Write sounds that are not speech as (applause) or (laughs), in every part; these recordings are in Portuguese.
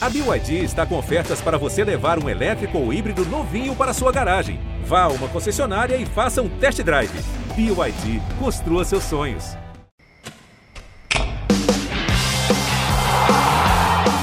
A BYD está com ofertas para você levar um elétrico ou híbrido novinho para sua garagem. Vá a uma concessionária e faça um test drive. BYD, construa seus sonhos.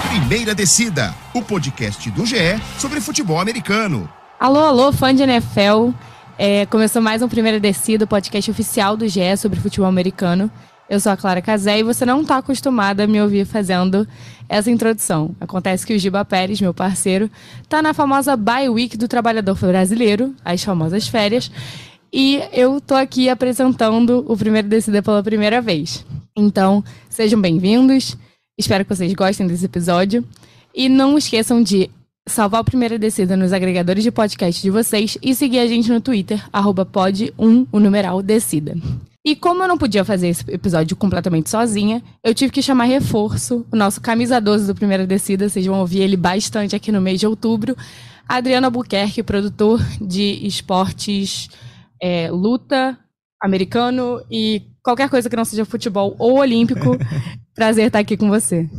Primeira Descida, o podcast do GE sobre futebol americano. Alô, alô, fã de NFL. É, começou mais um Primeira Descida, o podcast oficial do GE sobre futebol americano. Eu sou a Clara Casé e você não está acostumada a me ouvir fazendo essa introdução. Acontece que o Giba Pérez, meu parceiro, está na famosa Bye Week do Trabalhador Brasileiro, as famosas férias, e eu tô aqui apresentando o Primeiro Descida pela primeira vez. Então, sejam bem-vindos, espero que vocês gostem desse episódio, e não esqueçam de salvar o Primeira Descida nos agregadores de podcast de vocês e seguir a gente no Twitter, arroba pod1, o numeral Descida. E como eu não podia fazer esse episódio completamente sozinha, eu tive que chamar reforço, o nosso camisa 12 do Primeira Descida, vocês vão ouvir ele bastante aqui no mês de outubro, Adriano Albuquerque, produtor de esportes, é, luta, americano e qualquer coisa que não seja futebol ou olímpico. (laughs) prazer estar aqui com você.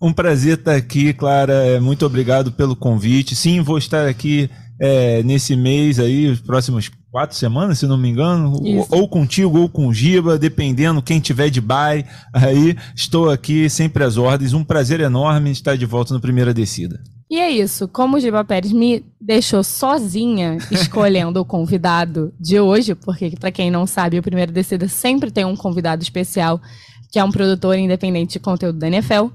Um prazer estar aqui, Clara. Muito obrigado pelo convite. Sim, vou estar aqui é, nesse mês aí, os próximos quatro semanas, se não me engano, ou, ou, contigo ou com o Giba, dependendo quem tiver de bye. Aí estou aqui sempre às ordens. Um prazer enorme estar de volta no Primeira Descida. E é isso, como o Giba Pérez me deixou sozinha (laughs) escolhendo o convidado de hoje, porque para quem não sabe, o Primeira Descida sempre tem um convidado especial, que é um produtor independente de conteúdo da NFL.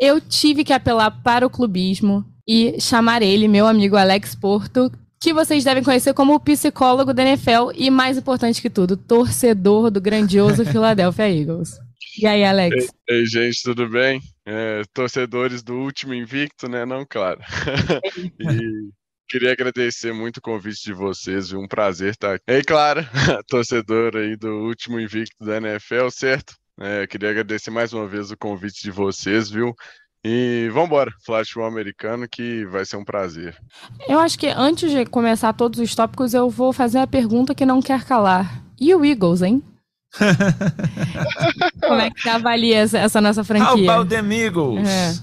Eu tive que apelar para o clubismo e chamar ele, meu amigo Alex Porto, que vocês devem conhecer como o psicólogo da NFL e, mais importante que tudo, torcedor do grandioso (laughs) Philadelphia Eagles. E aí, Alex? Ei, ei gente, tudo bem? É, torcedores do último invicto, né? Não, claro. (laughs) e queria agradecer muito o convite de vocês, viu? Um prazer estar aqui. Ei, claro, (laughs) torcedor aí do último invicto da NFL, certo? É, queria agradecer mais uma vez o convite de vocês, viu? E vamos embora, falar de futebol americano que vai ser um prazer. Eu acho que antes de começar todos os tópicos, eu vou fazer a pergunta que não quer calar. E o Eagles, hein? (laughs) Como é que você avalia essa, essa nossa franquia? How about them Eagles? É.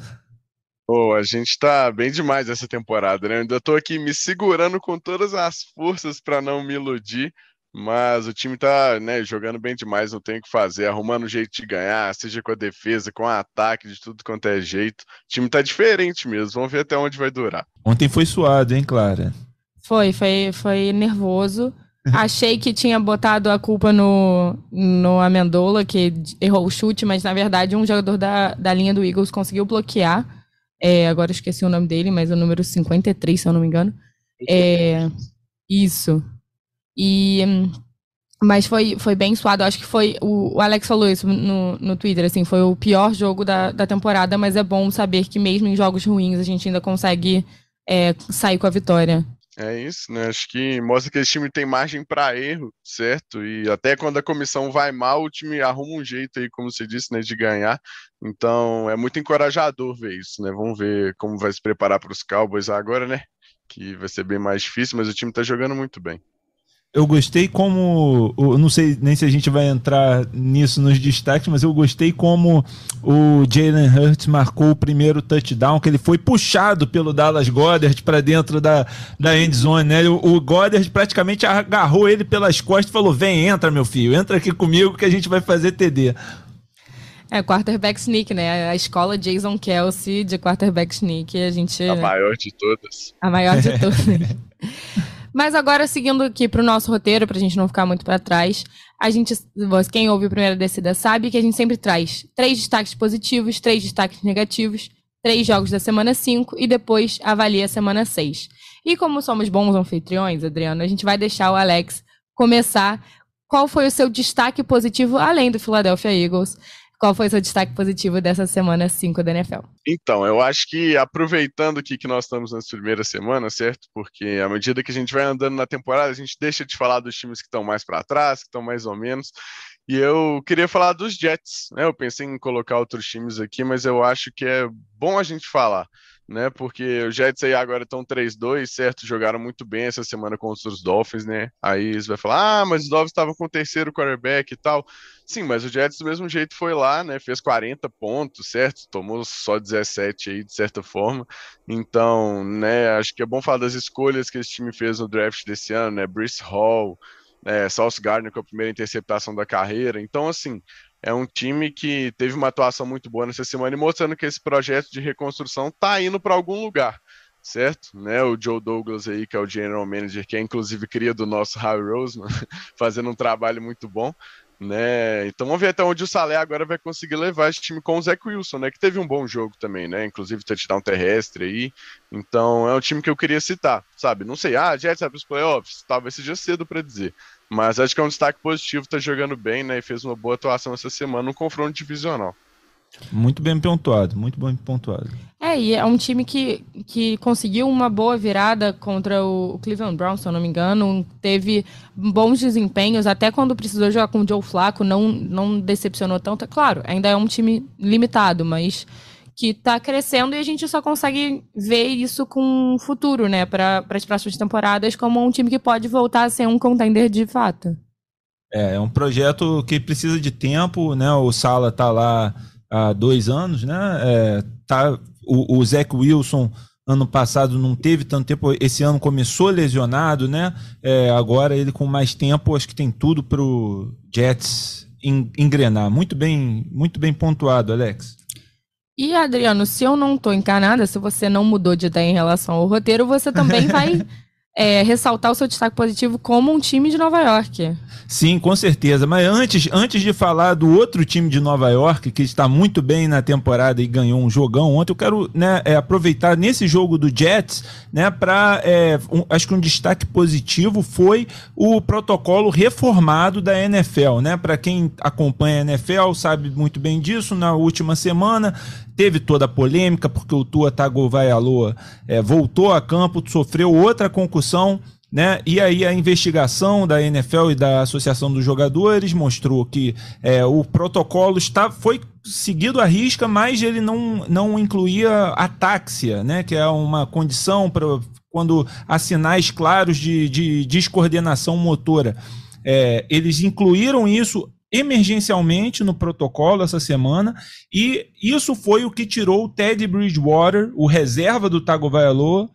Pô, a gente tá bem demais essa temporada, né? Eu ainda tô aqui me segurando com todas as forças para não me iludir, mas o time tá né, jogando bem demais, não tem o que fazer, arrumando um jeito de ganhar, seja com a defesa, com o ataque, de tudo quanto é jeito. O time tá diferente mesmo, vamos ver até onde vai durar. Ontem foi suado, hein, Clara? Foi, foi, foi nervoso. Achei que tinha botado a culpa no, no Amendola, que errou o chute, mas na verdade um jogador da, da linha do Eagles conseguiu bloquear. É, agora esqueci o nome dele, mas é o número 53, se eu não me engano. É, isso. E, mas foi, foi bem suado. Acho que foi. O, o, Alex falou isso no, no Twitter, assim, foi o pior jogo da, da temporada, mas é bom saber que mesmo em jogos ruins a gente ainda consegue é, sair com a vitória. É isso, né? Acho que mostra que esse time tem margem para erro, certo? E até quando a comissão vai mal, o time arruma um jeito aí, como você disse, né, de ganhar. Então é muito encorajador ver isso, né? Vamos ver como vai se preparar para os Cowboys agora, né? Que vai ser bem mais difícil, mas o time está jogando muito bem eu gostei como. Eu não sei nem se a gente vai entrar nisso nos destaques, mas eu gostei como o Jalen Hurts marcou o primeiro touchdown, que ele foi puxado pelo Dallas Goddard para dentro da, da end zone, né? O, o Goddard praticamente agarrou ele pelas costas e falou: Vem, entra, meu filho, entra aqui comigo que a gente vai fazer TD. É, quarterback sneak, né? A escola Jason Kelsey de quarterback sneak, a gente... A maior de todas. A maior de (laughs) todas. Mas agora, seguindo aqui para o nosso roteiro, para a gente não ficar muito para trás, a gente, quem ouve o Primeira Descida sabe que a gente sempre traz três destaques positivos, três destaques negativos, três jogos da semana 5 e depois avalia a semana 6. E como somos bons anfitriões, Adriano, a gente vai deixar o Alex começar. Qual foi o seu destaque positivo, além do Philadelphia Eagles, qual foi seu destaque positivo dessa semana 5 da NFL? Então, eu acho que aproveitando aqui que nós estamos nas primeiras semanas, certo? Porque à medida que a gente vai andando na temporada, a gente deixa de falar dos times que estão mais para trás, que estão mais ou menos. E eu queria falar dos Jets, né? Eu pensei em colocar outros times aqui, mas eu acho que é bom a gente falar. né? Porque os Jets aí agora estão 3-2, certo? Jogaram muito bem essa semana contra os Dolphins, né? Aí você vai falar, ah, mas os Dolphins estavam com o terceiro quarterback e tal. Sim, mas o Jets do mesmo jeito foi lá, né? Fez 40 pontos, certo? Tomou só 17 aí, de certa forma. Então, né, acho que é bom falar das escolhas que esse time fez no draft desse ano, né? Brice Hall, é, Sauce Gardner com a primeira interceptação da carreira. Então, assim, é um time que teve uma atuação muito boa nessa semana e mostrando que esse projeto de reconstrução está indo para algum lugar, certo? Né? O Joe Douglas aí, que é o general manager, que é inclusive cria do nosso Harry Roseman, (laughs) fazendo um trabalho muito bom. Né? Então vamos ver até onde o Salé agora vai conseguir levar esse time com o Zach Wilson, né? Que teve um bom jogo também, né? Inclusive touchdown terrestre aí. Então é um time que eu queria citar, sabe? Não sei, ah, Jets vai para os playoffs? Talvez seja cedo para dizer. Mas acho que é um destaque positivo, tá jogando bem, né? E fez uma boa atuação essa semana no confronto divisional. Muito bem pontuado, muito bem pontuado. É, e é um time que, que conseguiu uma boa virada contra o Cleveland Browns, se eu não me engano. Teve bons desempenhos, até quando precisou jogar com o Joe Flacco, não, não decepcionou tanto. Claro, ainda é um time limitado, mas que está crescendo e a gente só consegue ver isso com o futuro, né, para as próximas temporadas, como um time que pode voltar a ser um contender de fato. É, é um projeto que precisa de tempo, né? O Sala tá lá há dois anos, né? É, tá, o, o Zach Wilson ano passado não teve tanto tempo, esse ano começou lesionado, né? É, agora ele com mais tempo, acho que tem tudo para o Jets engrenar. Muito bem, muito bem pontuado, Alex. E, Adriano, se eu não estou encanada, se você não mudou de ideia em relação ao roteiro, você também (laughs) vai é, ressaltar o seu destaque positivo como um time de Nova York. Sim, com certeza. Mas antes, antes de falar do outro time de Nova York, que está muito bem na temporada e ganhou um jogão ontem, eu quero né, é, aproveitar nesse jogo do Jets, né, para. É, um, acho que um destaque positivo foi o protocolo reformado da NFL. Né? Para quem acompanha a NFL, sabe muito bem disso. Na última semana, teve toda a polêmica, porque o Tua Tagovailoa é, voltou a campo, sofreu outra concussão né? E aí a investigação da NFL e da Associação dos Jogadores mostrou que é, o protocolo está, foi seguido à risca, mas ele não, não incluía atáxia, né? que é uma condição para quando há sinais claros de, de descoordenação motora. É, eles incluíram isso emergencialmente no protocolo essa semana e isso foi o que tirou o Ted Bridgewater, o reserva do Tagovailoa,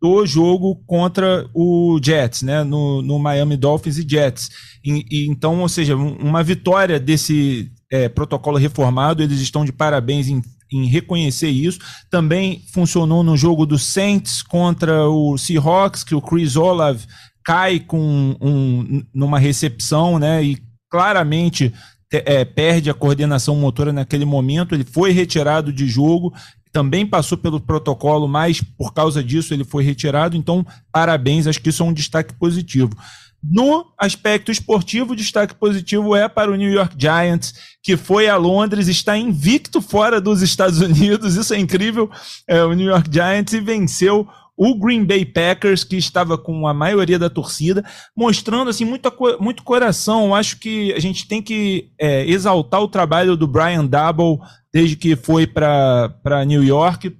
do jogo contra o Jets, né, no, no Miami Dolphins e Jets. E, e, então, ou seja, uma vitória desse é, protocolo reformado, eles estão de parabéns em, em reconhecer isso. Também funcionou no jogo do Saints contra o Seahawks, que o Chris Olave cai com um, numa recepção, né, e claramente é, perde a coordenação motora naquele momento, ele foi retirado de jogo também passou pelo protocolo, mas por causa disso ele foi retirado. Então, parabéns, acho que isso é um destaque positivo. No aspecto esportivo, o destaque positivo é para o New York Giants, que foi a Londres, está invicto fora dos Estados Unidos, isso é incrível. É, o New York Giants e venceu o Green Bay Packers, que estava com a maioria da torcida, mostrando assim muito, muito coração. Acho que a gente tem que é, exaltar o trabalho do Brian Double desde que foi para New York,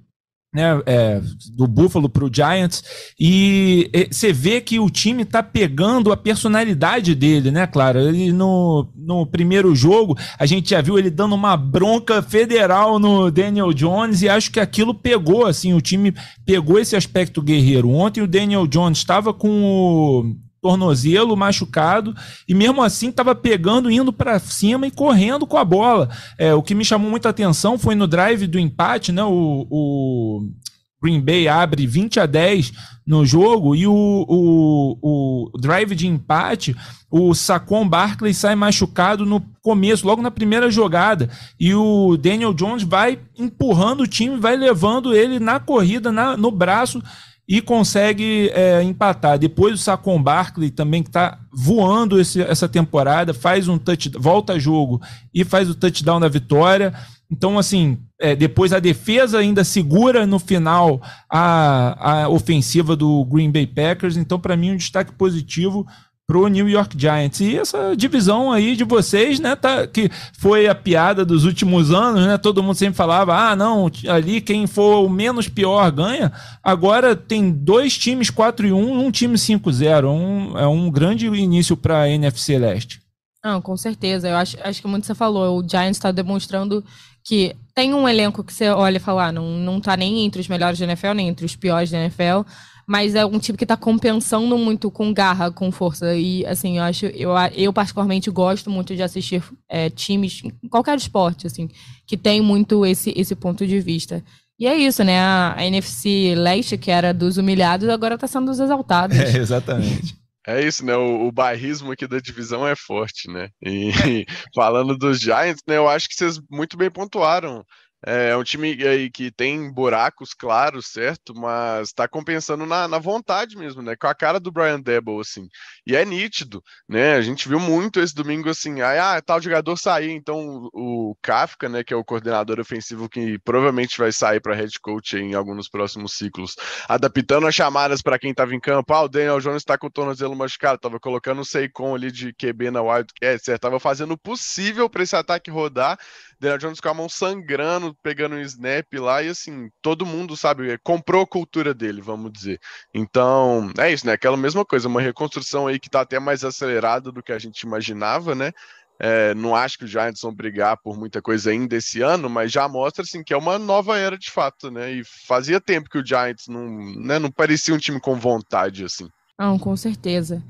né, é, do Buffalo para o Giants, e você vê que o time está pegando a personalidade dele, né, claro? Ele no, no primeiro jogo, a gente já viu ele dando uma bronca federal no Daniel Jones, e acho que aquilo pegou, assim, o time pegou esse aspecto guerreiro. Ontem o Daniel Jones estava com o tornozelo machucado e mesmo assim estava pegando, indo para cima e correndo com a bola. É, o que me chamou muita atenção foi no drive do empate, né? O, o Green Bay abre 20 a 10 no jogo e o, o, o drive de empate, o Saquon Barkley sai machucado no começo, logo na primeira jogada, e o Daniel Jones vai empurrando o time, vai levando ele na corrida, na, no braço e consegue é, empatar. Depois o Saquon Barkley também que está voando esse, essa temporada, faz um touch, volta a jogo e faz o touchdown da vitória. Então, assim, é, depois a defesa ainda segura no final a, a ofensiva do Green Bay Packers. Então, para mim, um destaque positivo pro New York Giants. E essa divisão aí de vocês, né, tá, que foi a piada dos últimos anos, né? Todo mundo sempre falava: "Ah, não, ali quem for o menos pior ganha". Agora tem dois times 4 e 1, um time 5-0. Um, é um grande início para a NFC Leste. Não, com certeza. Eu acho, acho que muito você falou. O Giants está demonstrando que tem um elenco que você olha e fala, ah, não, não tá nem entre os melhores da NFL, nem entre os piores da NFL mas é um time que está compensando muito com garra, com força. E, assim, eu acho, eu, eu particularmente gosto muito de assistir é, times, em qualquer esporte, assim, que tem muito esse, esse ponto de vista. E é isso, né? A, a NFC Leste, que era dos humilhados, agora está sendo dos exaltados. (laughs) É, exatamente. É isso, né? O, o bairrismo aqui da divisão é forte, né? E (laughs) falando dos Giants, né? Eu acho que vocês muito bem pontuaram. É um time aí que tem buracos claros, certo? Mas tá compensando na, na vontade mesmo, né? Com a cara do Brian Debo, assim. E é nítido, né? A gente viu muito esse domingo, assim, aí, ah, tal jogador sair, então o Kafka, né, que é o coordenador ofensivo que provavelmente vai sair para head coach em alguns próximos ciclos, adaptando as chamadas para quem tava em campo. Ah, o Daniel Jones tá com o tornozelo machucado, tava colocando o Seikon ali de QB na Wildcat, certo? Tava fazendo o possível para esse ataque rodar Daniel Jones com a mão sangrando, pegando um snap lá, e assim, todo mundo, sabe, comprou a cultura dele, vamos dizer. Então, é isso, né? Aquela mesma coisa, uma reconstrução aí que tá até mais acelerada do que a gente imaginava, né? É, não acho que os Giants vão brigar por muita coisa ainda esse ano, mas já mostra assim que é uma nova era de fato, né? E fazia tempo que o Giants não, né, não parecia um time com vontade assim. Não, com certeza.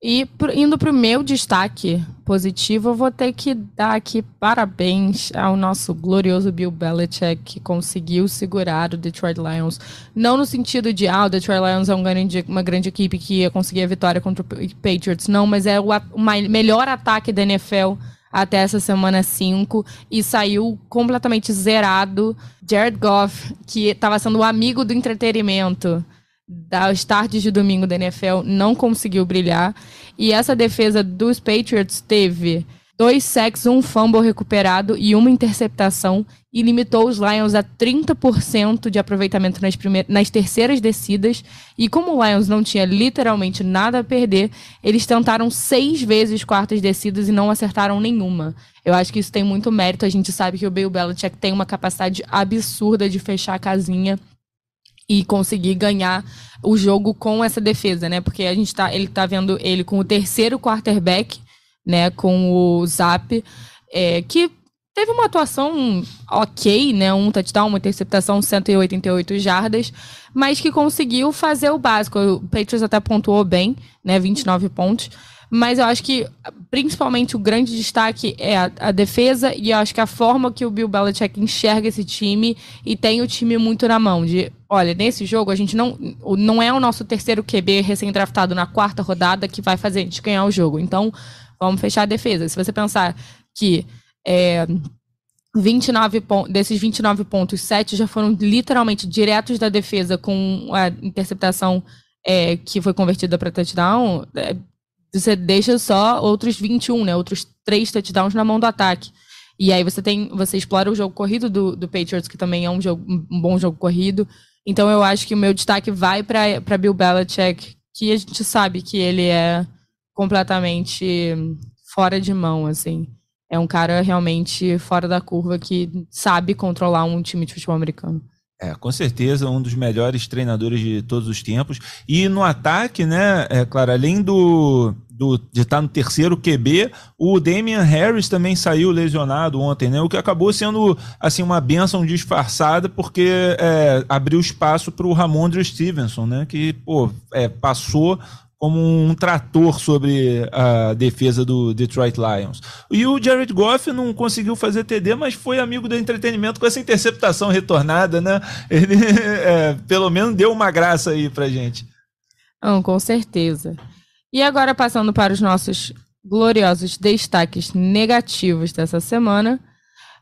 E indo para o meu destaque positivo, eu vou ter que dar aqui parabéns ao nosso glorioso Bill Belichick, que conseguiu segurar o Detroit Lions. Não no sentido de, ah, o Detroit Lions é um grande, uma grande equipe que ia conseguir a vitória contra o Patriots. Não, mas é o, o melhor ataque da NFL até essa semana 5 e saiu completamente zerado. Jared Goff, que estava sendo o amigo do entretenimento das tardes de domingo da NFL não conseguiu brilhar. E essa defesa dos Patriots teve dois sacks, um fumble recuperado e uma interceptação e limitou os Lions a 30% de aproveitamento nas, primeiras, nas terceiras descidas. E como o Lions não tinha literalmente nada a perder, eles tentaram seis vezes quartas descidas e não acertaram nenhuma. Eu acho que isso tem muito mérito. A gente sabe que o Bill Belichick tem uma capacidade absurda de fechar a casinha e conseguir ganhar o jogo com essa defesa, né? Porque a gente tá, ele tá vendo ele com o terceiro quarterback, né? Com o Zap, é, que teve uma atuação ok, né? Um touchdown, uma interceptação, 188 jardas, mas que conseguiu fazer o básico. O Patriots até pontuou bem, né? 29 pontos. Mas eu acho que, principalmente, o grande destaque é a, a, defesa e eu acho que a forma que o Bill Belichick enxerga esse time e tem o time muito na mão. De, olha, nesse jogo a gente não, não é o nosso terceiro QB recém-draftado na quarta rodada que vai fazer a gente ganhar o jogo. Então, vamos fechar a defesa. Se você pensar que é, 29 desses 29 pontos, 7 já foram literalmente diretos da defesa com a interceptação é, que foi convertida para touchdown, é, você deixa só outros 21, né? Outros três touchdowns na mão do ataque. E aí você tem, você explora o jogo corrido do, do Patriots, que também é um, jogo, um bom jogo corrido. Então eu acho que o meu destaque vai para Bill Belichick, que a gente sabe que ele é completamente fora de mão, assim. É um cara realmente fora da curva que sabe controlar um time de futebol americano. É, com certeza, um dos melhores treinadores de todos os tempos. E no ataque, né, é claro, além do, do, de estar no terceiro QB, o Damian Harris também saiu lesionado ontem, né? O que acabou sendo assim uma benção disfarçada, porque é, abriu espaço para o Ramondre Stevenson, né? Que pô, é, passou como um trator sobre a defesa do Detroit Lions. E o Jared Goff não conseguiu fazer TD, mas foi amigo do entretenimento com essa interceptação retornada, né? (laughs) Ele é, pelo menos deu uma graça aí pra gente. Não, com certeza. E agora passando para os nossos gloriosos destaques negativos dessa semana.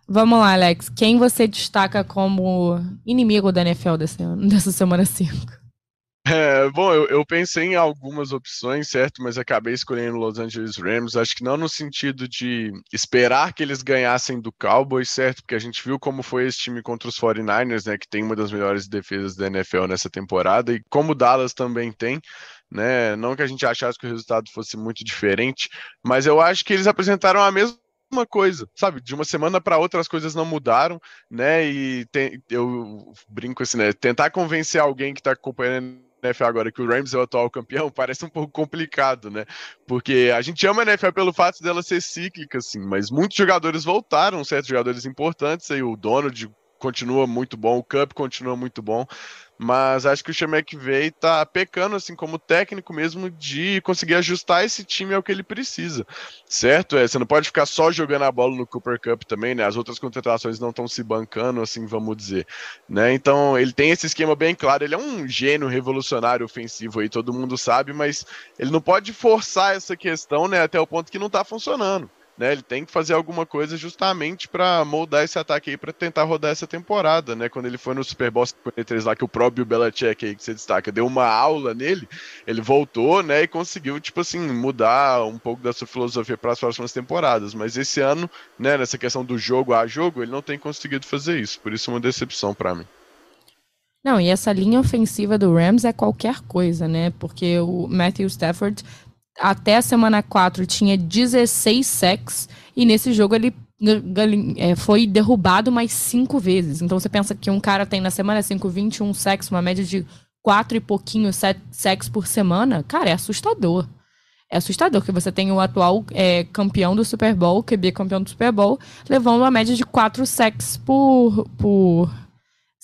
Vamos lá, Alex. Quem você destaca como inimigo da NFL (laughs) dessa, semana 5? É, bom, eu, eu, pensei em algumas opções, certo? Mas acabei escolhendo Los Angeles Rams. Acho que não no sentido de esperar que eles ganhassem do Cowboys, certo? Porque a gente viu como foi esse time contra os 49ers, né? Que tem uma das melhores defesas da NFL nessa temporada, e como o Dallas também tem. Né? Não que a gente achasse que o resultado fosse muito diferente, mas eu acho que eles apresentaram a mesma coisa, sabe? De uma semana para outra as coisas não mudaram, né? E tem, eu brinco assim, né? Tentar convencer alguém que está acompanhando a NFL agora que o Rams é o atual campeão (laughs) parece um pouco complicado, né? Porque a gente ama a NFL pelo fato dela ser cíclica, assim, mas muitos jogadores voltaram, certos jogadores importantes, aí o Donald continua muito bom, o Cup continua muito bom, mas acho que o Sean McVay tá pecando, assim, como técnico mesmo, de conseguir ajustar esse time ao que ele precisa, certo? É, você não pode ficar só jogando a bola no Cooper Cup também, né? As outras contratações não estão se bancando, assim, vamos dizer, né? Então, ele tem esse esquema bem claro, ele é um gênio revolucionário ofensivo aí, todo mundo sabe, mas ele não pode forçar essa questão, né, até o ponto que não tá funcionando né? Ele tem que fazer alguma coisa justamente para moldar esse ataque aí para tentar rodar essa temporada, né? Quando ele foi no Super Bowl 53 lá que o próprio Belichick aí que você destaca deu uma aula nele, ele voltou, né, e conseguiu tipo assim mudar um pouco da sua filosofia para as próximas temporadas, mas esse ano, né, nessa questão do jogo a jogo, ele não tem conseguido fazer isso, por isso é uma decepção para mim. Não, e essa linha ofensiva do Rams é qualquer coisa, né? Porque o Matthew Stafford até a semana 4 tinha 16 sacks e nesse jogo ele é, foi derrubado mais cinco vezes. Então você pensa que um cara tem na semana 5 21 sacks, uma média de quatro e pouquinho sacks por semana, cara, é assustador. É assustador que você tem o atual é, campeão do Super Bowl, QB campeão do Super Bowl, levando uma média de quatro sacks por, por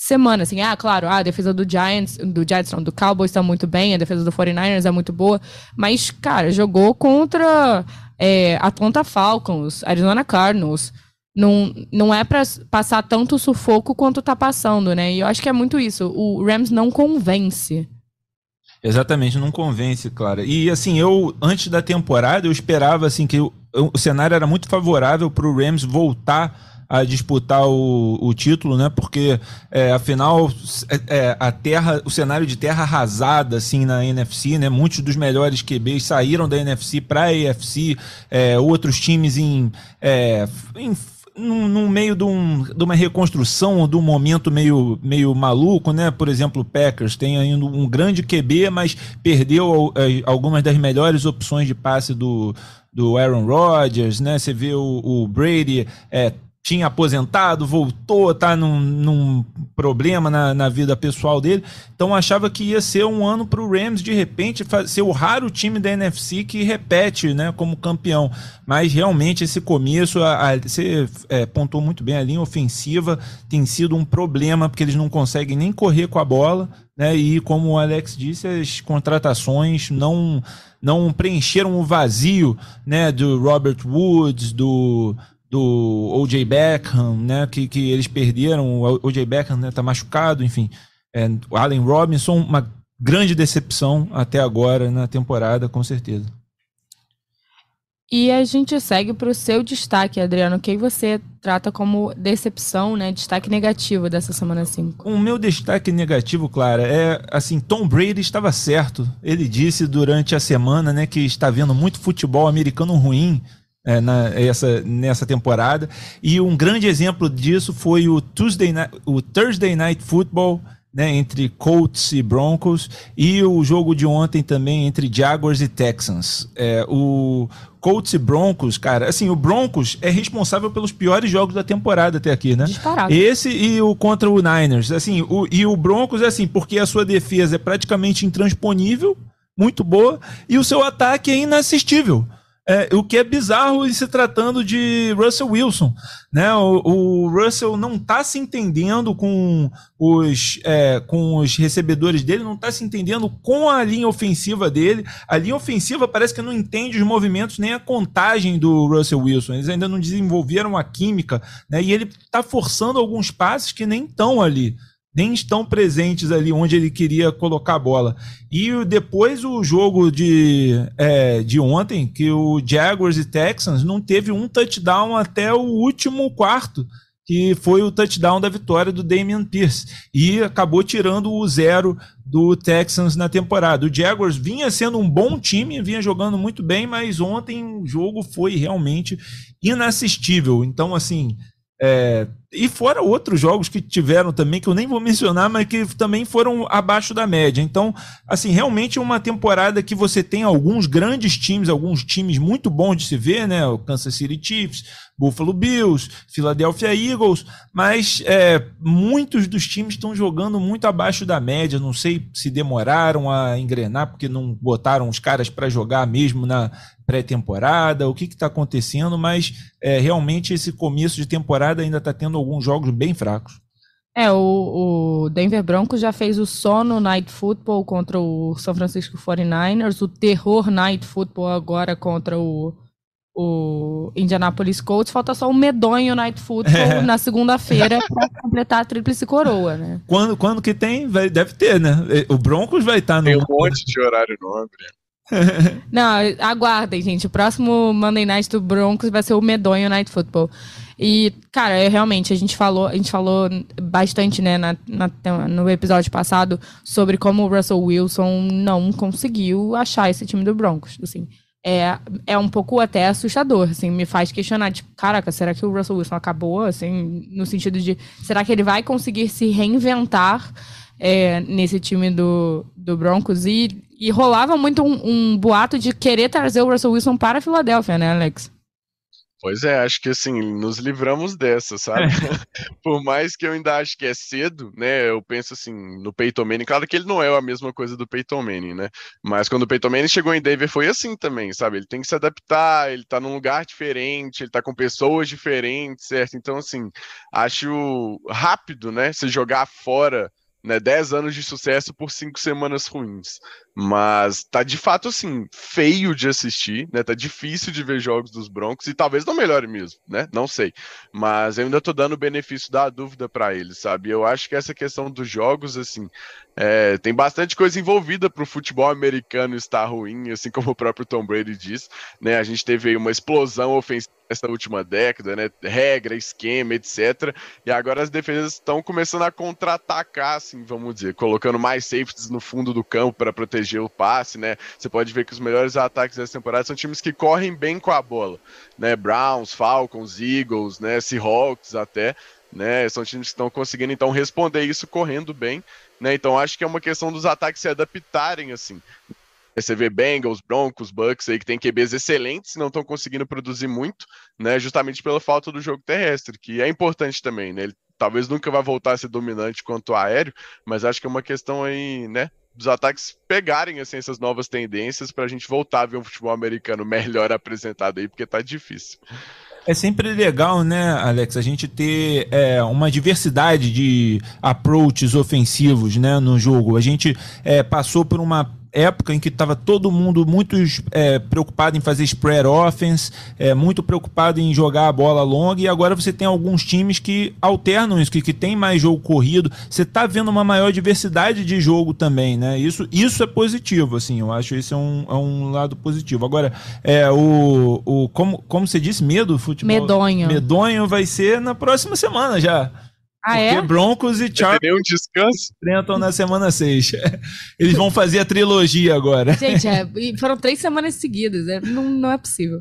semana, assim, ah, claro, ah, a defesa do Giants, do Giants não, do Cowboys está muito bem, a defesa do 49ers é muito boa, mas, cara, jogou contra é, Atlanta Falcons, Arizona Cardinals, não, não é para passar tanto sufoco quanto tá passando, né, e eu acho que é muito isso, o Rams não convence. Exatamente, não convence, Clara. E assim, eu, antes da temporada, eu esperava, assim, que o, o cenário era muito favorável para o Rams voltar a disputar o, o título, né? Porque é, afinal é, é, a terra, o cenário de terra arrasada assim na NFC, né? Muitos dos melhores QBs saíram da NFC para a AFC, é, outros times em, é, em no, meio de, um, de, uma reconstrução, de um momento meio, meio maluco, né? Por exemplo, o Packers tem ainda um grande QB, mas perdeu é, algumas das melhores opções de passe do, do Aaron Rodgers, né? Você vê o, o Brady é, tinha aposentado, voltou, tá num, num problema na, na, vida pessoal dele. Então achava que ia ser um ano para o Rams, de repente, ser o raro time da NFC que repete né, como campeão. Mas realmente esse começo, a, a, você é, muito bem, a linha ofensiva tem sido um problema, porque eles não conseguem nem correr com a bola. Né, e como o Alex disse, as contratações não, não preencheram o vazio né, do Robert Woods, do do O.J. Beckham, né, que, que eles perderam, o O.J. Beckham né, tá machucado, enfim. É, o Allen Robinson, uma grande decepção até agora na temporada, com certeza. E a gente segue para o seu destaque, Adriano. O que você trata como decepção, né? Destaque negativo dessa semana 5? O meu destaque negativo, Clara, é assim: Tom Brady estava certo. Ele disse durante a semana né, que está vendo muito futebol americano ruim é, na, essa, nessa temporada. E um grande exemplo disso foi o Tuesday, o Thursday Night Football né, entre Colts e Broncos e o jogo de ontem também entre Jaguars e Texans. É, o Colts e Broncos, cara, assim, o Broncos é responsável pelos piores jogos da temporada até aqui, né? Disparado. Esse e o contra o Niners, assim, o, e o Broncos é assim, porque a sua defesa é praticamente intransponível, muito boa, e o seu ataque é inassistível. É, o que é bizarro em se tratando de Russell Wilson. Né? O, o Russell não está se entendendo com os, é, com os recebedores dele, não está se entendendo com a linha ofensiva dele. A linha ofensiva parece que não entende os movimentos nem a contagem do Russell Wilson. Eles ainda não desenvolveram a química, né? e ele está forçando alguns passes que nem estão ali nem estão presentes ali onde ele queria colocar a bola. E depois o jogo de, é, de ontem, que o Jaguars e Texans não teve um touchdown até o último quarto, que foi o touchdown da vitória do Damian Pierce. E acabou tirando o zero do Texans na temporada. O Jaguars vinha sendo um bom time, vinha jogando muito bem, mas ontem o jogo foi realmente inassistível. Então, assim, é, e fora outros jogos que tiveram também, que eu nem vou mencionar, mas que também foram abaixo da média. Então, assim, realmente é uma temporada que você tem alguns grandes times, alguns times muito bons de se ver, né? O Kansas City Chiefs, Buffalo Bills, Philadelphia Eagles, mas é, muitos dos times estão jogando muito abaixo da média. Não sei se demoraram a engrenar porque não botaram os caras para jogar mesmo na pré-temporada, o que está acontecendo, mas é, realmente esse começo de temporada ainda está tendo alguns jogos bem fracos. É, o, o, Denver Broncos já fez o sono Night Football contra o São Francisco 49ers, o terror Night Football agora contra o o Indianapolis Colts, falta só o medonho Night Football é. na segunda-feira para completar a tríplice coroa, né? Quando, quando que tem? Vai, deve ter, né? O Broncos vai estar tá no. Tem um monte de horário nobre. (laughs) Não, aguardem, gente. O próximo Monday Night do Broncos vai ser o medonho Night Football. E, cara, é, realmente, a gente falou, a gente falou bastante, né, na, na, no episódio passado, sobre como o Russell Wilson não conseguiu achar esse time do Broncos. Assim, é, é um pouco até assustador, assim, me faz questionar, tipo, caraca, será que o Russell Wilson acabou, assim, no sentido de, será que ele vai conseguir se reinventar é, nesse time do, do Broncos? E, e rolava muito um, um boato de querer trazer o Russell Wilson para a Filadélfia, né, Alex? Pois é, acho que assim, nos livramos dessa, sabe? (laughs) Por mais que eu ainda acho que é cedo, né? Eu penso assim, no Peyton Manning, claro que ele não é a mesma coisa do Peyton Manning, né? Mas quando o Peyton Manning chegou em Denver foi assim também, sabe? Ele tem que se adaptar, ele tá num lugar diferente, ele tá com pessoas diferentes, certo? Então, assim, acho rápido, né? Se jogar fora né, 10 anos de sucesso por cinco semanas ruins. Mas tá de fato assim, feio de assistir, né? Tá difícil de ver jogos dos Broncos e talvez não melhore mesmo, né? Não sei. Mas eu ainda tô dando o benefício da dúvida para eles, sabe? Eu acho que essa questão dos jogos, assim, é, tem bastante coisa envolvida para o futebol americano estar ruim, assim como o próprio Tom Brady diz, né? A gente teve aí uma explosão ofensiva nessa última década, né? Regra, esquema, etc. E agora as defesas estão começando a contra-atacar, assim, vamos dizer, colocando mais safeties no fundo do campo para proteger o passe, né? Você pode ver que os melhores ataques dessa temporada são times que correm bem com a bola, né? Browns, Falcons, Eagles, né? Seahawks até, né? São times que estão conseguindo então responder isso correndo bem, né? Então acho que é uma questão dos ataques se adaptarem assim. Você vê Bengals, Broncos, Bucks aí que tem QBs excelentes, não estão conseguindo produzir muito, né? Justamente pela falta do jogo terrestre, que é importante também, né? Ele talvez nunca vai voltar a ser dominante quanto aéreo, mas acho que é uma questão aí, né? Dos ataques pegarem assim, essas novas tendências para a gente voltar a ver um futebol americano melhor apresentado aí, porque tá difícil. É sempre legal, né, Alex, a gente ter é, uma diversidade de approaches ofensivos né, no jogo. A gente é, passou por uma época em que estava todo mundo muito é, preocupado em fazer spread offense, é, muito preocupado em jogar a bola longa, e agora você tem alguns times que alternam isso, que, que tem mais jogo corrido. Você está vendo uma maior diversidade de jogo também, né? Isso, isso é positivo, assim, eu acho esse é um, é um lado positivo. Agora, é, o, o, como, como você disse, medo futebol. Medonho. Medonho vai ser na próxima semana já. Ah, Porque é? Broncos e Chargers um descanso. enfrentam na semana 6. (laughs) Eles vão fazer a trilogia agora. Gente, é, foram três semanas seguidas. É, não, não é possível.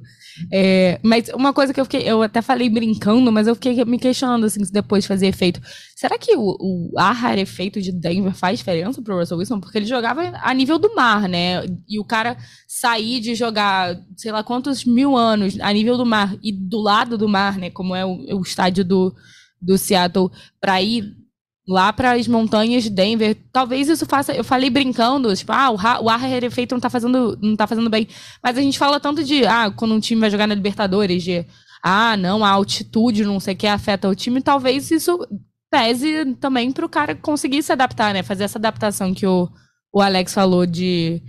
É, mas uma coisa que eu fiquei, eu até falei brincando, mas eu fiquei me questionando assim, se depois de fazer efeito. Será que o, o ar efeito de Denver faz diferença pro Russell Wilson? Porque ele jogava a nível do mar, né? E o cara sair de jogar, sei lá quantos mil anos a nível do mar e do lado do mar, né? Como é o, o estádio do do Seattle para ir lá para as montanhas de Denver. Talvez isso faça. Eu falei brincando, tipo, ah, o, o ar rarefeito não tá fazendo, não tá fazendo bem. Mas a gente fala tanto de, ah, quando um time vai jogar na Libertadores, de, ah, não, a altitude, não sei o que afeta o time. Talvez isso pese também para o cara conseguir se adaptar, né? Fazer essa adaptação que o, o Alex falou de,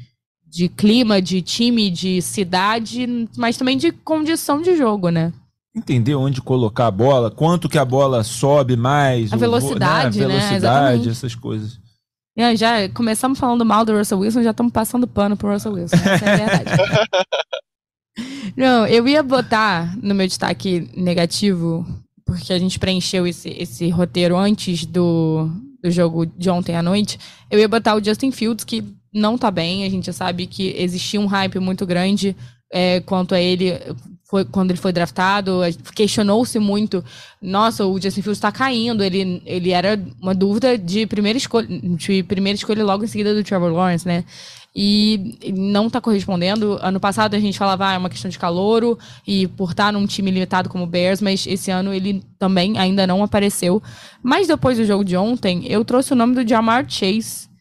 de clima, de time, de cidade, mas também de condição de jogo, né? Entender onde colocar a bola, quanto que a bola sobe mais, a velocidade, né? A velocidade, né? essas coisas. É, já começamos falando mal do Russell Wilson, já estamos passando pano pro Russell Wilson. Essa é a verdade. (laughs) Não, eu ia botar no meu destaque negativo, porque a gente preencheu esse, esse roteiro antes do, do jogo de ontem à noite. Eu ia botar o Justin Fields, que não tá bem. A gente sabe que existia um hype muito grande é, quanto a ele foi, quando ele foi draftado, questionou-se muito, nossa, o Justin Fields está caindo, ele, ele era uma dúvida de primeira escolha, de primeira escolha logo em seguida do Trevor Lawrence, né? E não está correspondendo. Ano passado a gente falava, ah, é uma questão de calouro e por estar num time limitado como o Bears, mas esse ano ele também ainda não apareceu. Mas depois do jogo de ontem, eu trouxe o nome do Jamar Chase,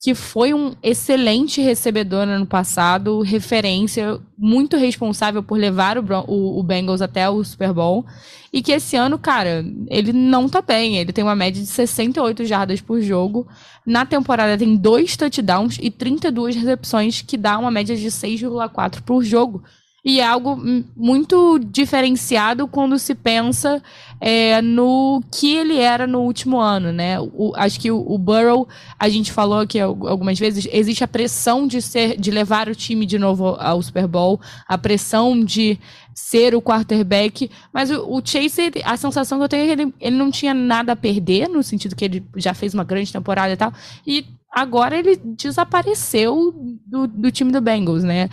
que foi um excelente recebedor no ano passado, referência, muito responsável por levar o, o, o, Bengals até o Super Bowl. E que esse ano, cara, ele não tá bem. Ele tem uma média de 68 jardas por jogo. Na temporada tem dois touchdowns e 32 recepções, que dá uma média de 6,4 por jogo. E é algo muito diferenciado quando se pensa é, no que ele era no último ano, né? O, acho que o, o, Burrow, a gente falou aqui algumas vezes, existe a pressão de ser, de levar o time de novo ao Super Bowl, a pressão de ser o quarterback, mas o, o Chase, a sensação que eu tenho é que ele, ele não tinha nada a perder, no sentido que ele já fez uma grande temporada e tal, e agora ele desapareceu do, do time do Bengals, né?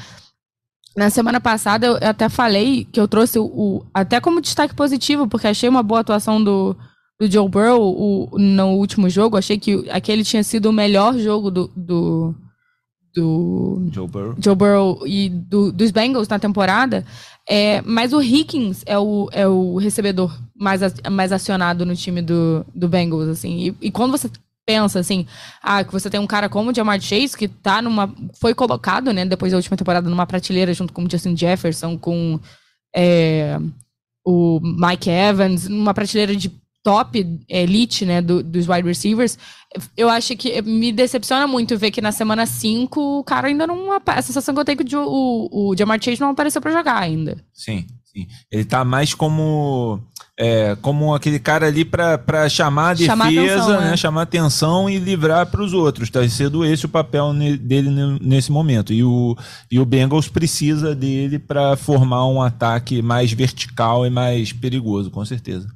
Na semana passada eu até falei que eu trouxe o, o, até como destaque positivo, porque achei uma boa atuação do, do Joe Burrow o, no último jogo. Achei que aquele tinha sido o melhor jogo do, do, do Joe Burrow, Joe Burrow e do, dos Bengals na temporada. É, mas o Higgins é o, é o recebedor mais, mais acionado no time do, do Bengals, assim. E, e quando você pensa assim, ah, que você tem um cara como o Jamar Chase que tá numa foi colocado, né, depois da última temporada numa prateleira junto com o Justin Jefferson, com é, o Mike Evans, numa prateleira de top elite, né, do, dos wide receivers. Eu acho que me decepciona muito ver que na semana 5 o cara ainda não a sensação que eu tenho é que o, o, o Jamar Chase não apareceu para jogar ainda. Sim, sim. Ele tá mais como é, como aquele cara ali para chamar a defesa, chamar atenção, né? né? chamar atenção e livrar para os outros. Está sendo esse o papel dele nesse momento. E o, e o Bengals precisa dele para formar um ataque mais vertical e mais perigoso, com certeza.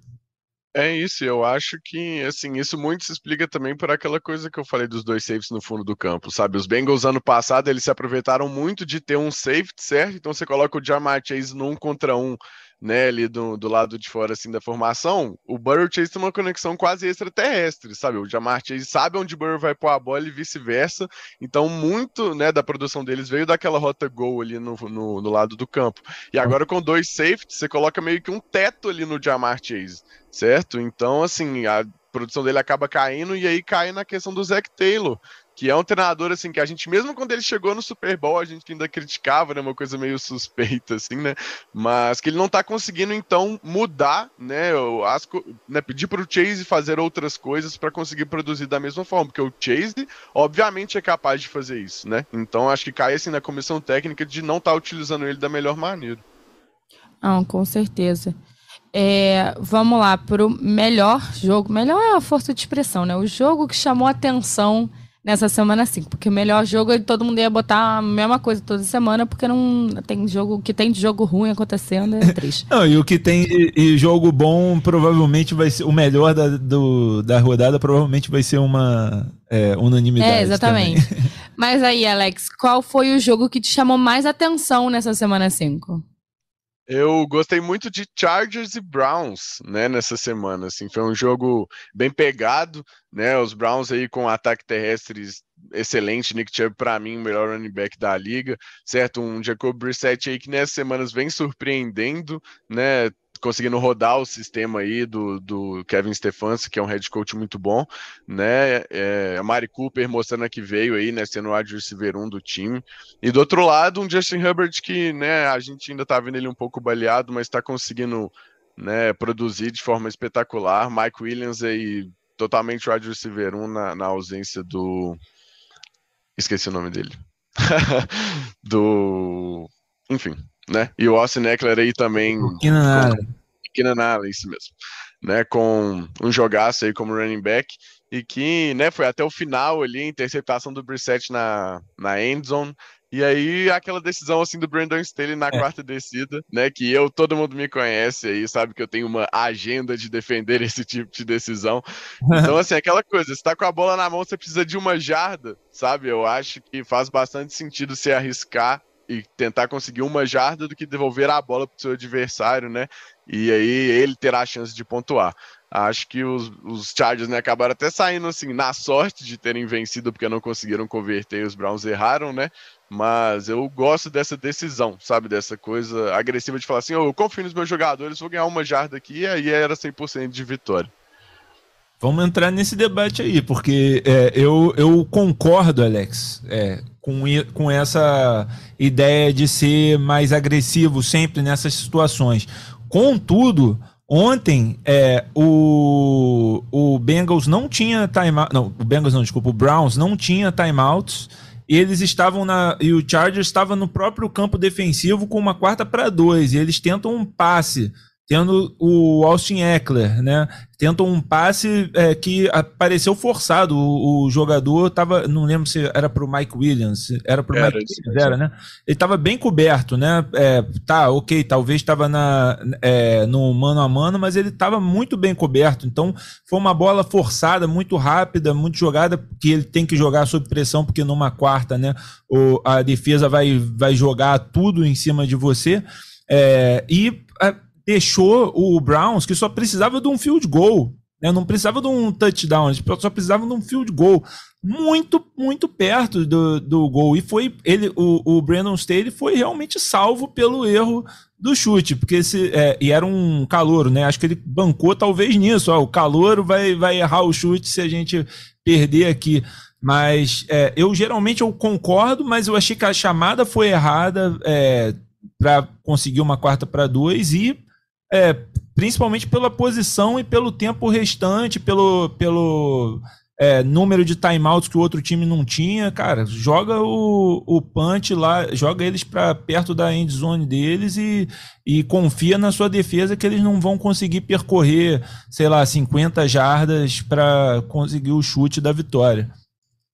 É isso, eu acho que assim, isso muito se explica também por aquela coisa que eu falei dos dois safes no fundo do campo, sabe? Os Bengals ano passado, eles se aproveitaram muito de ter um safety, certo? Então você coloca o Jamar Chase num contra um né, ali do, do lado de fora assim da formação, o Burrow Chase tem uma conexão quase extraterrestre, sabe? O Jamar Chase sabe onde o Burrow vai pôr a bola e vice-versa. Então, muito né, da produção deles veio daquela rota gol ali no, no, no, lado do campo. E agora, com dois safeties, você coloca meio que um teto ali no Jamar Chase, certo? Então, assim, a produção dele acaba caindo e aí cai na questão do Zach Taylor, que é um treinador assim que a gente mesmo quando ele chegou no Super Bowl a gente ainda criticava, né, uma coisa meio suspeita assim, né, mas que ele não tá conseguindo então mudar, né, as, né pedir para o Chase fazer outras coisas para conseguir produzir da mesma forma, porque o Chase obviamente é capaz de fazer isso, né? Então acho que cai assim na comissão técnica de não estar tá utilizando ele da melhor maneira. Ah, com certeza. É, vamos lá, para o melhor jogo. Melhor é a força de expressão, né? O jogo que chamou atenção nessa semana 5. Porque o melhor jogo todo mundo ia botar a mesma coisa toda semana, porque não tem jogo que tem de jogo ruim acontecendo, é (laughs) triste. não, e o que tem e jogo bom provavelmente vai ser o melhor da, do, da rodada, provavelmente vai ser uma é, unanimidade. É, exatamente. (laughs) Mas aí, Alex, qual foi o jogo que te chamou mais atenção nessa semana 5? Eu gostei muito de Chargers e Browns, né, nessa semana, assim, foi um jogo bem pegado, né, os Browns aí com ataque terrestre excelente, Nick Chubb para mim o melhor running back da liga, certo? Um Jacob Brissett aí que nessas semanas vem surpreendendo, né, conseguindo rodar o sistema aí do, do Kevin Stefanski, que é um head coach muito bom, né? É, a Mari Cooper mostrando que veio aí, né? Sendo o wide receiver 1 do time. E do outro lado, um Justin Herbert que, né? A gente ainda tá vendo ele um pouco baleado, mas está conseguindo, né? Produzir de forma espetacular. Mike Williams aí totalmente wide receiver 1 na, na ausência do... Esqueci o nome dele. (laughs) do... Enfim, né? E o Austin Eckler aí também. Keenan Allen. isso mesmo. Né, com um jogaço aí como running back e que, né, foi até o final ali, interceptação do Brissett na, na end zone, e aí aquela decisão assim do Brandon Staley na é. quarta descida, né, que eu, todo mundo me conhece aí, sabe que eu tenho uma agenda de defender esse tipo de decisão. Então (laughs) assim, aquela coisa, você tá com a bola na mão, você precisa de uma jarda, sabe? Eu acho que faz bastante sentido se arriscar e tentar conseguir uma jarda do que devolver a bola para o seu adversário, né? E aí ele terá a chance de pontuar. Acho que os, os Chargers né, acabaram até saindo assim na sorte de terem vencido porque não conseguiram converter e os Browns erraram, né? Mas eu gosto dessa decisão, sabe? Dessa coisa agressiva de falar assim: oh, eu confio nos meus jogadores, vou ganhar uma jarda aqui, e aí era 100% de vitória. Vamos entrar nesse debate aí, porque é, eu, eu concordo, Alex, é, com, com essa ideia de ser mais agressivo sempre nessas situações. Contudo, ontem é, o, o Bengals não tinha timeout. Não, o Bengals não, desculpa, o Browns não tinha timeouts. Eles estavam na. E o Chargers estava no próprio campo defensivo com uma quarta para dois. E eles tentam um passe tendo o Austin Eckler, né? Tenta um passe é, que apareceu forçado. O, o, jogador tava, não lembro se era para o Mike Williams, era para o Mike Williams, era, né? Ele estava bem coberto, né? É, tá, ok, talvez estava na é, no mano a mano, mas ele estava muito bem coberto. Então foi uma bola forçada, muito rápida, muito jogada que ele tem que jogar sob pressão porque numa quarta, né? O, a defesa vai vai jogar tudo em cima de você. É, e deixou o Browns, que só precisava de um field goal, né? não precisava de um touchdown, só precisava de um field goal muito, muito perto do, do gol. E foi ele, o, o Brandon Staley foi realmente salvo pelo erro do chute, porque esse, é, e era um calouro, né? Acho que ele bancou talvez nisso. Ó, o calouro vai, vai errar o chute se a gente perder aqui. Mas é, eu geralmente eu concordo, mas eu achei que a chamada foi errada é, para conseguir uma quarta para dois e é, principalmente pela posição e pelo tempo restante, pelo, pelo é, número de timeouts que o outro time não tinha, cara, joga o, o punch lá, joga eles para perto da end zone deles e, e confia na sua defesa que eles não vão conseguir percorrer, sei lá, 50 jardas para conseguir o chute da vitória.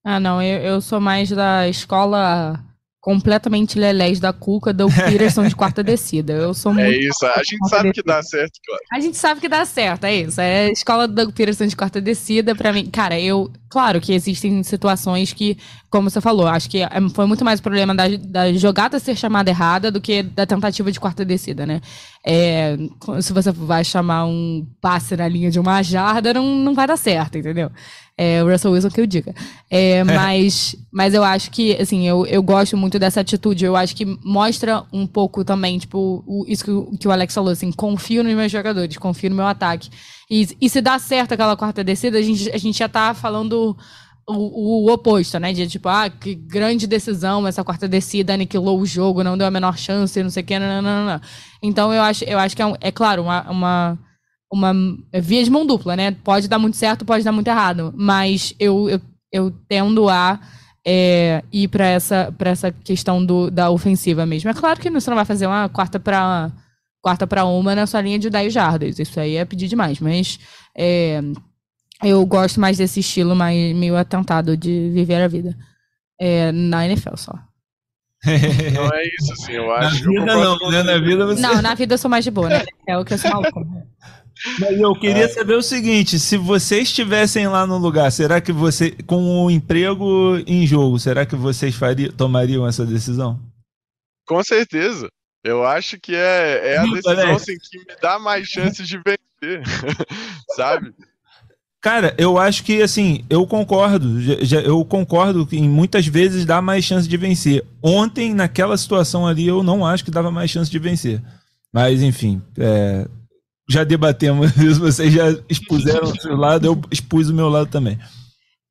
Ah, não, eu, eu sou mais da escola completamente lelés da Cuca do (laughs) Peterson de quarta descida. Eu sou é muito. É isso, a gente sabe descida. que dá certo, claro. A gente sabe que dá certo, é isso. É a escola do Doug Peterson de quarta descida, para mim. Cara, eu. Claro que existem situações que, como você falou, acho que é, foi muito mais o problema da, da jogada ser chamada errada do que da tentativa de quarta descida, né? É, se você vai chamar um passe na linha de uma jarda, não, não vai dar certo, entendeu? É, o Russell Wilson que eu diga. É, (laughs) mas, mas eu acho que, assim, eu, eu gosto muito dessa atitude. Eu acho que mostra um pouco também, tipo, o, isso que o, que o Alex falou, assim, confio nos meus jogadores, confio no meu ataque. E, e se dá certo aquela quarta descida, a gente, a gente já tá falando o, o, oposto, né? De tipo, ah, que grande decisão, essa quarta descida aniquilou o jogo, não deu a menor chance, não sei o que, não, não, não, não. Então eu acho, eu acho que é, um, é claro, uma, uma uma via de mão dupla, né? Pode dar muito certo, pode dar muito errado. Mas eu, eu, eu tendo a é, ir para essa, essa questão do, da ofensiva mesmo. É claro que você não vai fazer uma quarta para quarta para uma na sua linha de 10 jardas. Isso aí é pedir demais. Mas é, eu gosto mais desse estilo mais meio atentado de viver a vida. É, na NFL só. Não é isso, assim, eu acho. Na vida não, né? Na vida você... Não, na vida eu sou mais de boa, né? É o que eu sou maluco. (laughs) Mas eu queria é. saber o seguinte: se vocês estivessem lá no lugar, será que você, com o emprego em jogo, será que vocês faria, tomariam essa decisão? Com certeza. Eu acho que é, é a decisão assim, que me dá mais chances de vencer, (laughs) sabe? Cara, eu acho que assim, eu concordo. Já, eu concordo que muitas vezes dá mais chance de vencer. Ontem, naquela situação ali, eu não acho que dava mais chance de vencer. Mas, enfim, é, já debatemos isso, vocês já expuseram o seu lado, eu expus o meu lado também.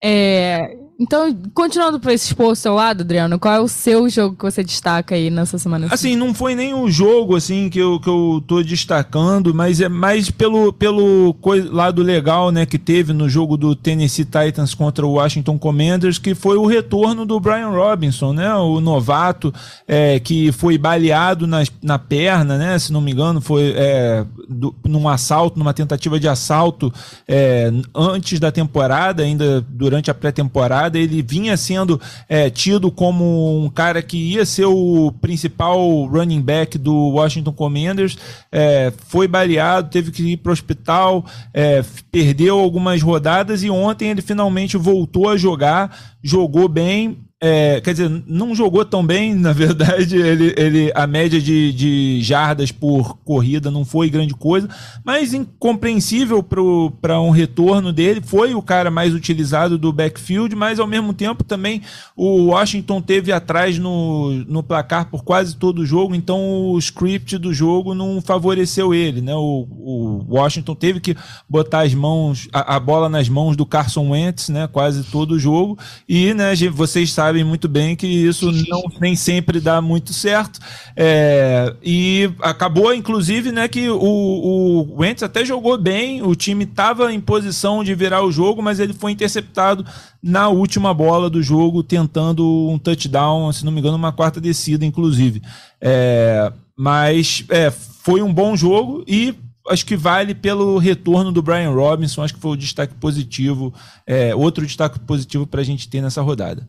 É, então, continuando para esse expor seu lado, Adriano, qual é o seu jogo que você destaca aí nessa semana? Assim, não foi nem o jogo assim que eu, que eu tô destacando, mas é mais pelo, pelo lado legal, né, que teve no jogo do Tennessee Titans contra o Washington Commanders, que foi o retorno do Brian Robinson, né, o novato é, que foi baleado na, na perna, né, se não me engano, foi é, do, num assalto, numa tentativa de assalto é, antes da temporada, ainda durante a pré-temporada temporada ele vinha sendo é, tido como um cara que ia ser o principal running back do Washington Commanders, é, foi baleado, teve que ir para o hospital, é, perdeu algumas rodadas e ontem ele finalmente voltou a jogar, jogou bem, é, quer dizer, não jogou tão bem, na verdade, ele, ele, a média de, de jardas por corrida não foi grande coisa, mas incompreensível para um retorno dele, foi o cara mais utilizado do backfield, mas ao mesmo tempo também o Washington teve atrás no, no placar por quase todo o jogo, então o script do jogo não favoreceu ele, né? O, o Washington teve que botar as mãos, a, a bola nas mãos do Carson Wentz, né? Quase todo o jogo, e né, vocês sabem sabem muito bem que isso não, nem sempre dá muito certo. É, e acabou, inclusive, né, que o, o Wentz até jogou bem, o time estava em posição de virar o jogo, mas ele foi interceptado na última bola do jogo, tentando um touchdown, se não me engano, uma quarta descida, inclusive. É, mas é, foi um bom jogo e acho que vale pelo retorno do Brian Robinson, acho que foi o destaque positivo, é, outro destaque positivo para a gente ter nessa rodada.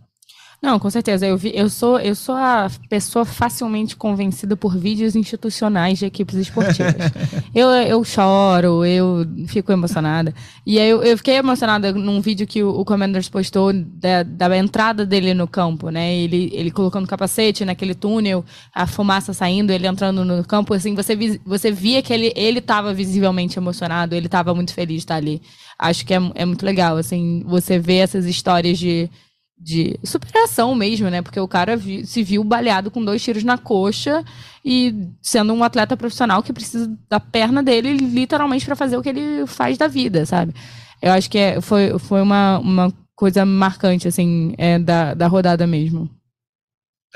Não, com certeza. Eu, vi, eu, sou, eu sou a pessoa facilmente convencida por vídeos institucionais de equipes esportivas. (laughs) eu, eu choro, eu fico emocionada. E aí eu, eu fiquei emocionada num vídeo que o, o Commanders postou da, da entrada dele no campo, né? Ele, ele colocando capacete naquele túnel, a fumaça saindo, ele entrando no campo, assim, você, você via que ele, ele tava visivelmente emocionado, ele estava muito feliz de estar ali. Acho que é, é muito legal, assim, você vê essas histórias de de superação mesmo, né? Porque o cara vi, se viu baleado com dois tiros na coxa e sendo um atleta profissional que precisa da perna dele literalmente para fazer o que ele faz da vida, sabe? Eu acho que é, foi, foi uma, uma coisa marcante, assim, é, da, da rodada mesmo.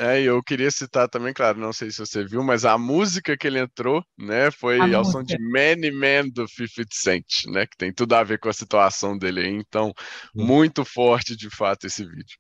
É, e eu queria citar também, claro, não sei se você viu, mas a música que ele entrou, né, foi a ao som de Many Man do 50 Cent, né, que tem tudo a ver com a situação dele aí, então, hum. muito forte de fato esse vídeo.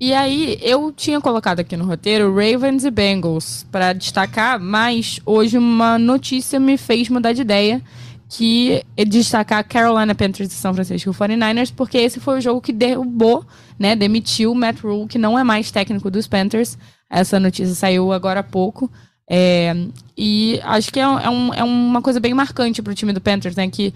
E aí, eu tinha colocado aqui no roteiro Ravens e Bengals para destacar, mas hoje uma notícia me fez mudar de ideia que destacar Carolina Panthers e São Francisco 49ers, porque esse foi o jogo que derrubou, né, demitiu o Matt Rule, que não é mais técnico dos Panthers. Essa notícia saiu agora há pouco. É, e acho que é, é, um, é, uma coisa bem marcante para o time do Panthers, né? Que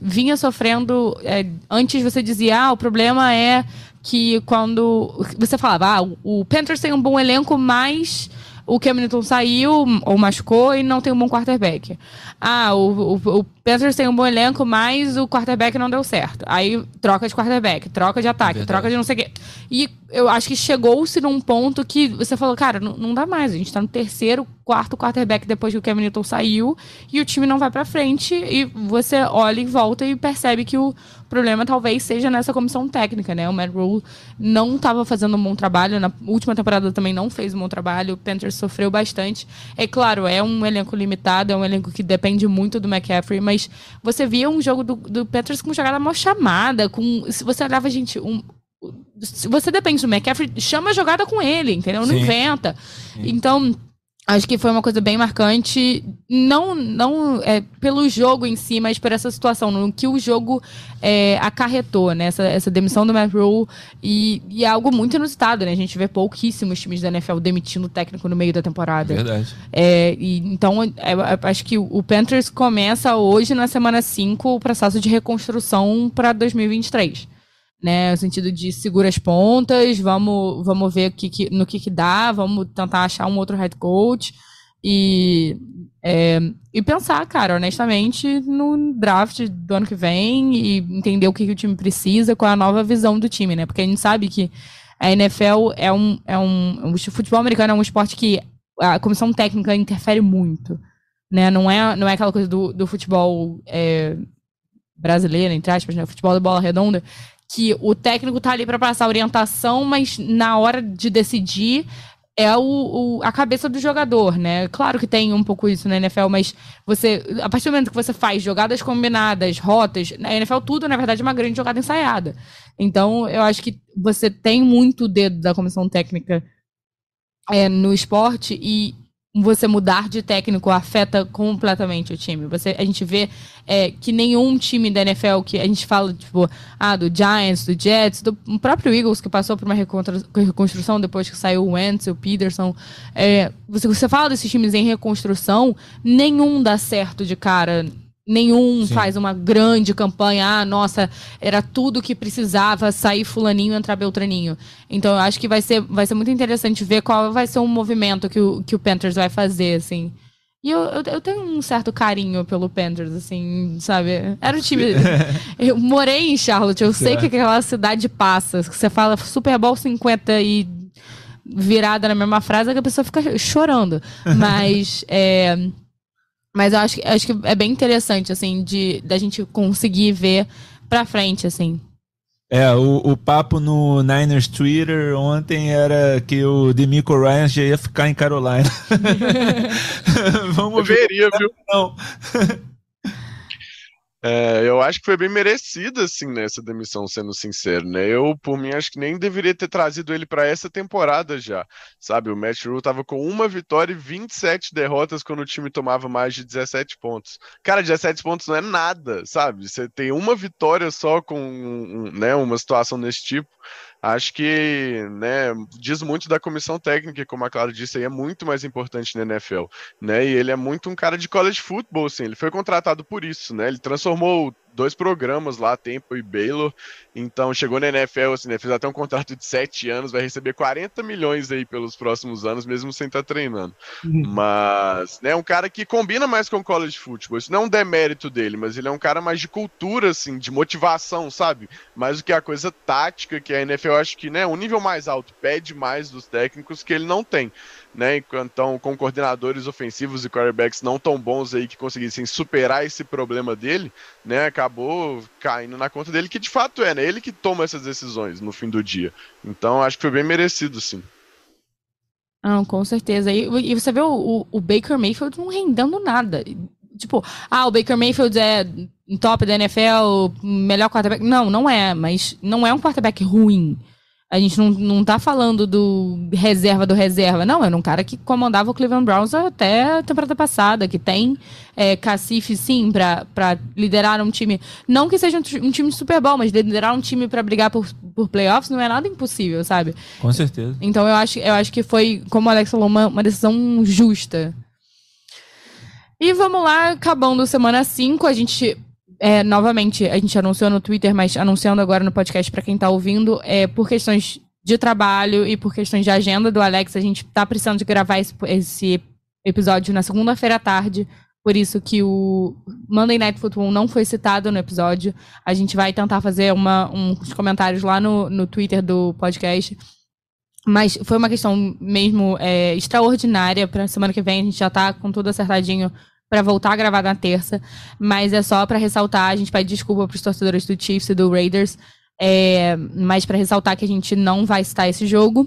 vinha sofrendo. É, antes você dizia, ah, o problema é que quando. Você falava, ah, o Panthers tem um bom elenco, mas o Cam Newton saiu ou machucou e não tem um bom quarterback. Ah, o, o, o Panthers tem um bom elenco, mas o quarterback não deu certo. Aí troca de quarterback, troca de ataque, Verdade. troca de não sei o quê. E eu acho que chegou-se num ponto que você falou, cara, não, não dá mais. A gente tá no terceiro, quarto quarterback depois que o Cam Newton saiu e o time não vai para frente. E você olha e volta e percebe que o problema talvez seja nessa comissão técnica, né? O Matt Rule não estava fazendo um bom trabalho. Na última temporada também não fez um bom trabalho. O Panthers sofreu bastante. É claro, é um elenco limitado, é um elenco que depende muito do McCaffrey, mas você via um jogo do, do Panthers com jogada mal chamada, com. Se você olhava, gente, um, você depende do McCaffrey, chama a jogada com ele, entendeu? Não Sim. inventa. Sim. Então, acho que foi uma coisa bem marcante, não não é, pelo jogo em si, mas por essa situação, no que o jogo é, acarretou, né? Essa, essa demissão do Matt Rule e, e, é algo muito inusitado, né? A gente vê pouquíssimos times da NFL demitindo o técnico no meio da temporada. Verdade. É, e, então, é, é acho que o Panthers começa hoje, na semana 5, o processo de reconstrução para 2023 né? No sentido de segura as pontas, vamos, vamos ver que, que, no que, que dá, vamos tentar achar um outro head coach e, é, e pensar, cara, honestamente, no draft do ano que vem e entender o que, que o time precisa, qual é a nova visão do time, né? Porque a gente sabe que a NFL é um, é um. O futebol americano é um esporte que a comissão técnica interfere muito. Né? Não, é, não é aquela coisa do, do futebol é, brasileiro, entre aspas, né? O futebol da bola redonda, que o técnico tá ali para passar orientação, mas na hora de decidir é o, o, a cabeça do jogador, né? Claro que tem um pouco isso na NFL, mas você, a partir do momento que você faz jogadas combinadas, rotas, na NFL tudo, na verdade, é uma grande jogada ensaiada. Então, eu acho que você tem muito dedo da comissão técnica é, no esporte e você mudar de técnico afeta completamente o time. Você, a gente vê é, que nenhum time da NFL que a gente fala, tipo, ah, do Giants, do Jets, do próprio Eagles, que passou por uma reconstrução depois que saiu o Wentz, o Peterson. É, você, você fala desses times em reconstrução, nenhum dá certo de cara Nenhum Sim. faz uma grande campanha. Ah, nossa, era tudo que precisava sair fulaninho entrar Beltraninho. Então eu acho que vai ser, vai ser muito interessante ver qual vai ser o movimento que o, que o Panthers vai fazer, assim. E eu, eu, eu, tenho um certo carinho pelo Panthers, assim, sabe? Era o time. (laughs) eu morei em Charlotte, eu sei que aquela cidade passa. Você fala Super Bowl 50 e virada na mesma frase, que a pessoa fica chorando. (laughs) Mas. é, mas eu acho, acho que é bem interessante, assim, de da gente conseguir ver pra frente, assim. É, o, o papo no Niners Twitter ontem era que o Demico Ryan já ia ficar em Carolina. (laughs) (laughs) Vamos ver. viu? Não. É, eu acho que foi bem merecida, assim, né, essa demissão, sendo sincero, né? Eu, por mim, acho que nem deveria ter trazido ele para essa temporada já, sabe? O Matt Rule tava com uma vitória e 27 derrotas quando o time tomava mais de 17 pontos. Cara, 17 pontos não é nada, sabe? Você tem uma vitória só com, né, uma situação desse tipo acho que né, diz muito da comissão técnica, como a Clara disse, aí é muito mais importante na NFL, né? E ele é muito um cara de college football, assim, ele foi contratado por isso, né? Ele transformou dois programas lá, Tempo e Baylor. Então chegou na NFL, assim, né, fez até um contrato de sete anos, vai receber 40 milhões aí pelos próximos anos, mesmo sem estar tá treinando. Uhum. Mas, né, um cara que combina mais com o college football. Isso não é um demérito dele, mas ele é um cara mais de cultura, assim, de motivação, sabe? Mais do que a coisa tática, que a NFL acho que, né, um nível mais alto pede mais dos técnicos que ele não tem né? Então, com coordenadores ofensivos e quarterbacks não tão bons aí que conseguissem superar esse problema dele, né? Acabou caindo na conta dele, que de fato é, né? Ele que toma essas decisões no fim do dia. Então, acho que foi bem merecido, sim. Ah, com certeza. E, e você vê o, o, Baker Mayfield não rendendo nada. Tipo, ah, o Baker Mayfield é top da NFL, melhor quarterback. Não, não é, mas não é um quarterback ruim. A gente não, não tá falando do reserva do reserva. Não, era um cara que comandava o Cleveland Browns até a temporada passada, que tem é, cacife, sim, para liderar um time. Não que seja um, um time super bom, mas liderar um time para brigar por, por playoffs não é nada impossível, sabe? Com certeza. Então eu acho, eu acho que foi, como o Alex falou, uma, uma decisão justa. E vamos lá, acabando semana 5, a gente é, novamente, a gente anunciou no Twitter, mas anunciando agora no podcast para quem está ouvindo, é, por questões de trabalho e por questões de agenda do Alex, a gente está precisando de gravar esse, esse episódio na segunda-feira à tarde. Por isso que o Monday Night Football não foi citado no episódio. A gente vai tentar fazer uma, uns comentários lá no, no Twitter do podcast. Mas foi uma questão mesmo é, extraordinária. Para semana que vem a gente já está com tudo acertadinho para voltar a gravar na terça, mas é só para ressaltar, a gente pede desculpa para os torcedores do Chiefs e do Raiders, é, mas para ressaltar que a gente não vai citar esse jogo,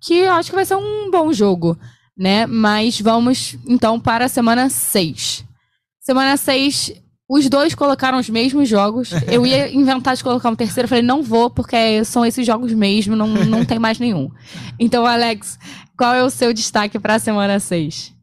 que eu acho que vai ser um bom jogo, né? Mas vamos então para a semana 6. Semana 6, os dois colocaram os mesmos jogos. (laughs) Eu ia inventar de colocar um terceiro, falei, não vou, porque são esses jogos mesmo, não, não tem mais nenhum. Então, Alex, qual é o seu destaque para a semana 6?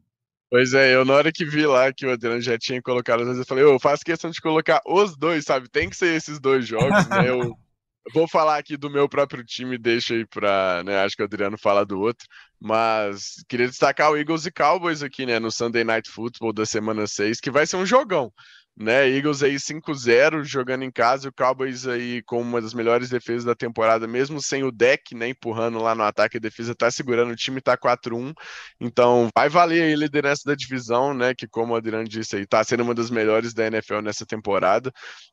Pois é, eu na hora que vi lá que o Adriano já tinha colocado, às vezes eu falei, eu faço questão de colocar os dois, sabe? Tem que ser esses dois jogos, né? Eu, (laughs) vou falar aqui do meu próprio time, deixa aí pra, né? Acho que o Adriano fala do outro, mas queria destacar o Eagles e Cowboys aqui, né? No Sunday Night Football da semana 6, que vai ser um jogão né? Eagles aí 5-0 jogando em casa, o Cowboys aí com uma das melhores defesas da temporada, mesmo sem o deck, né, empurrando lá no ataque, a defesa tá segurando, o time tá 4-1. Então, vai valer aí a liderança da divisão, né, que como o Adriano disse aí, tá sendo uma das melhores da NFL nessa temporada.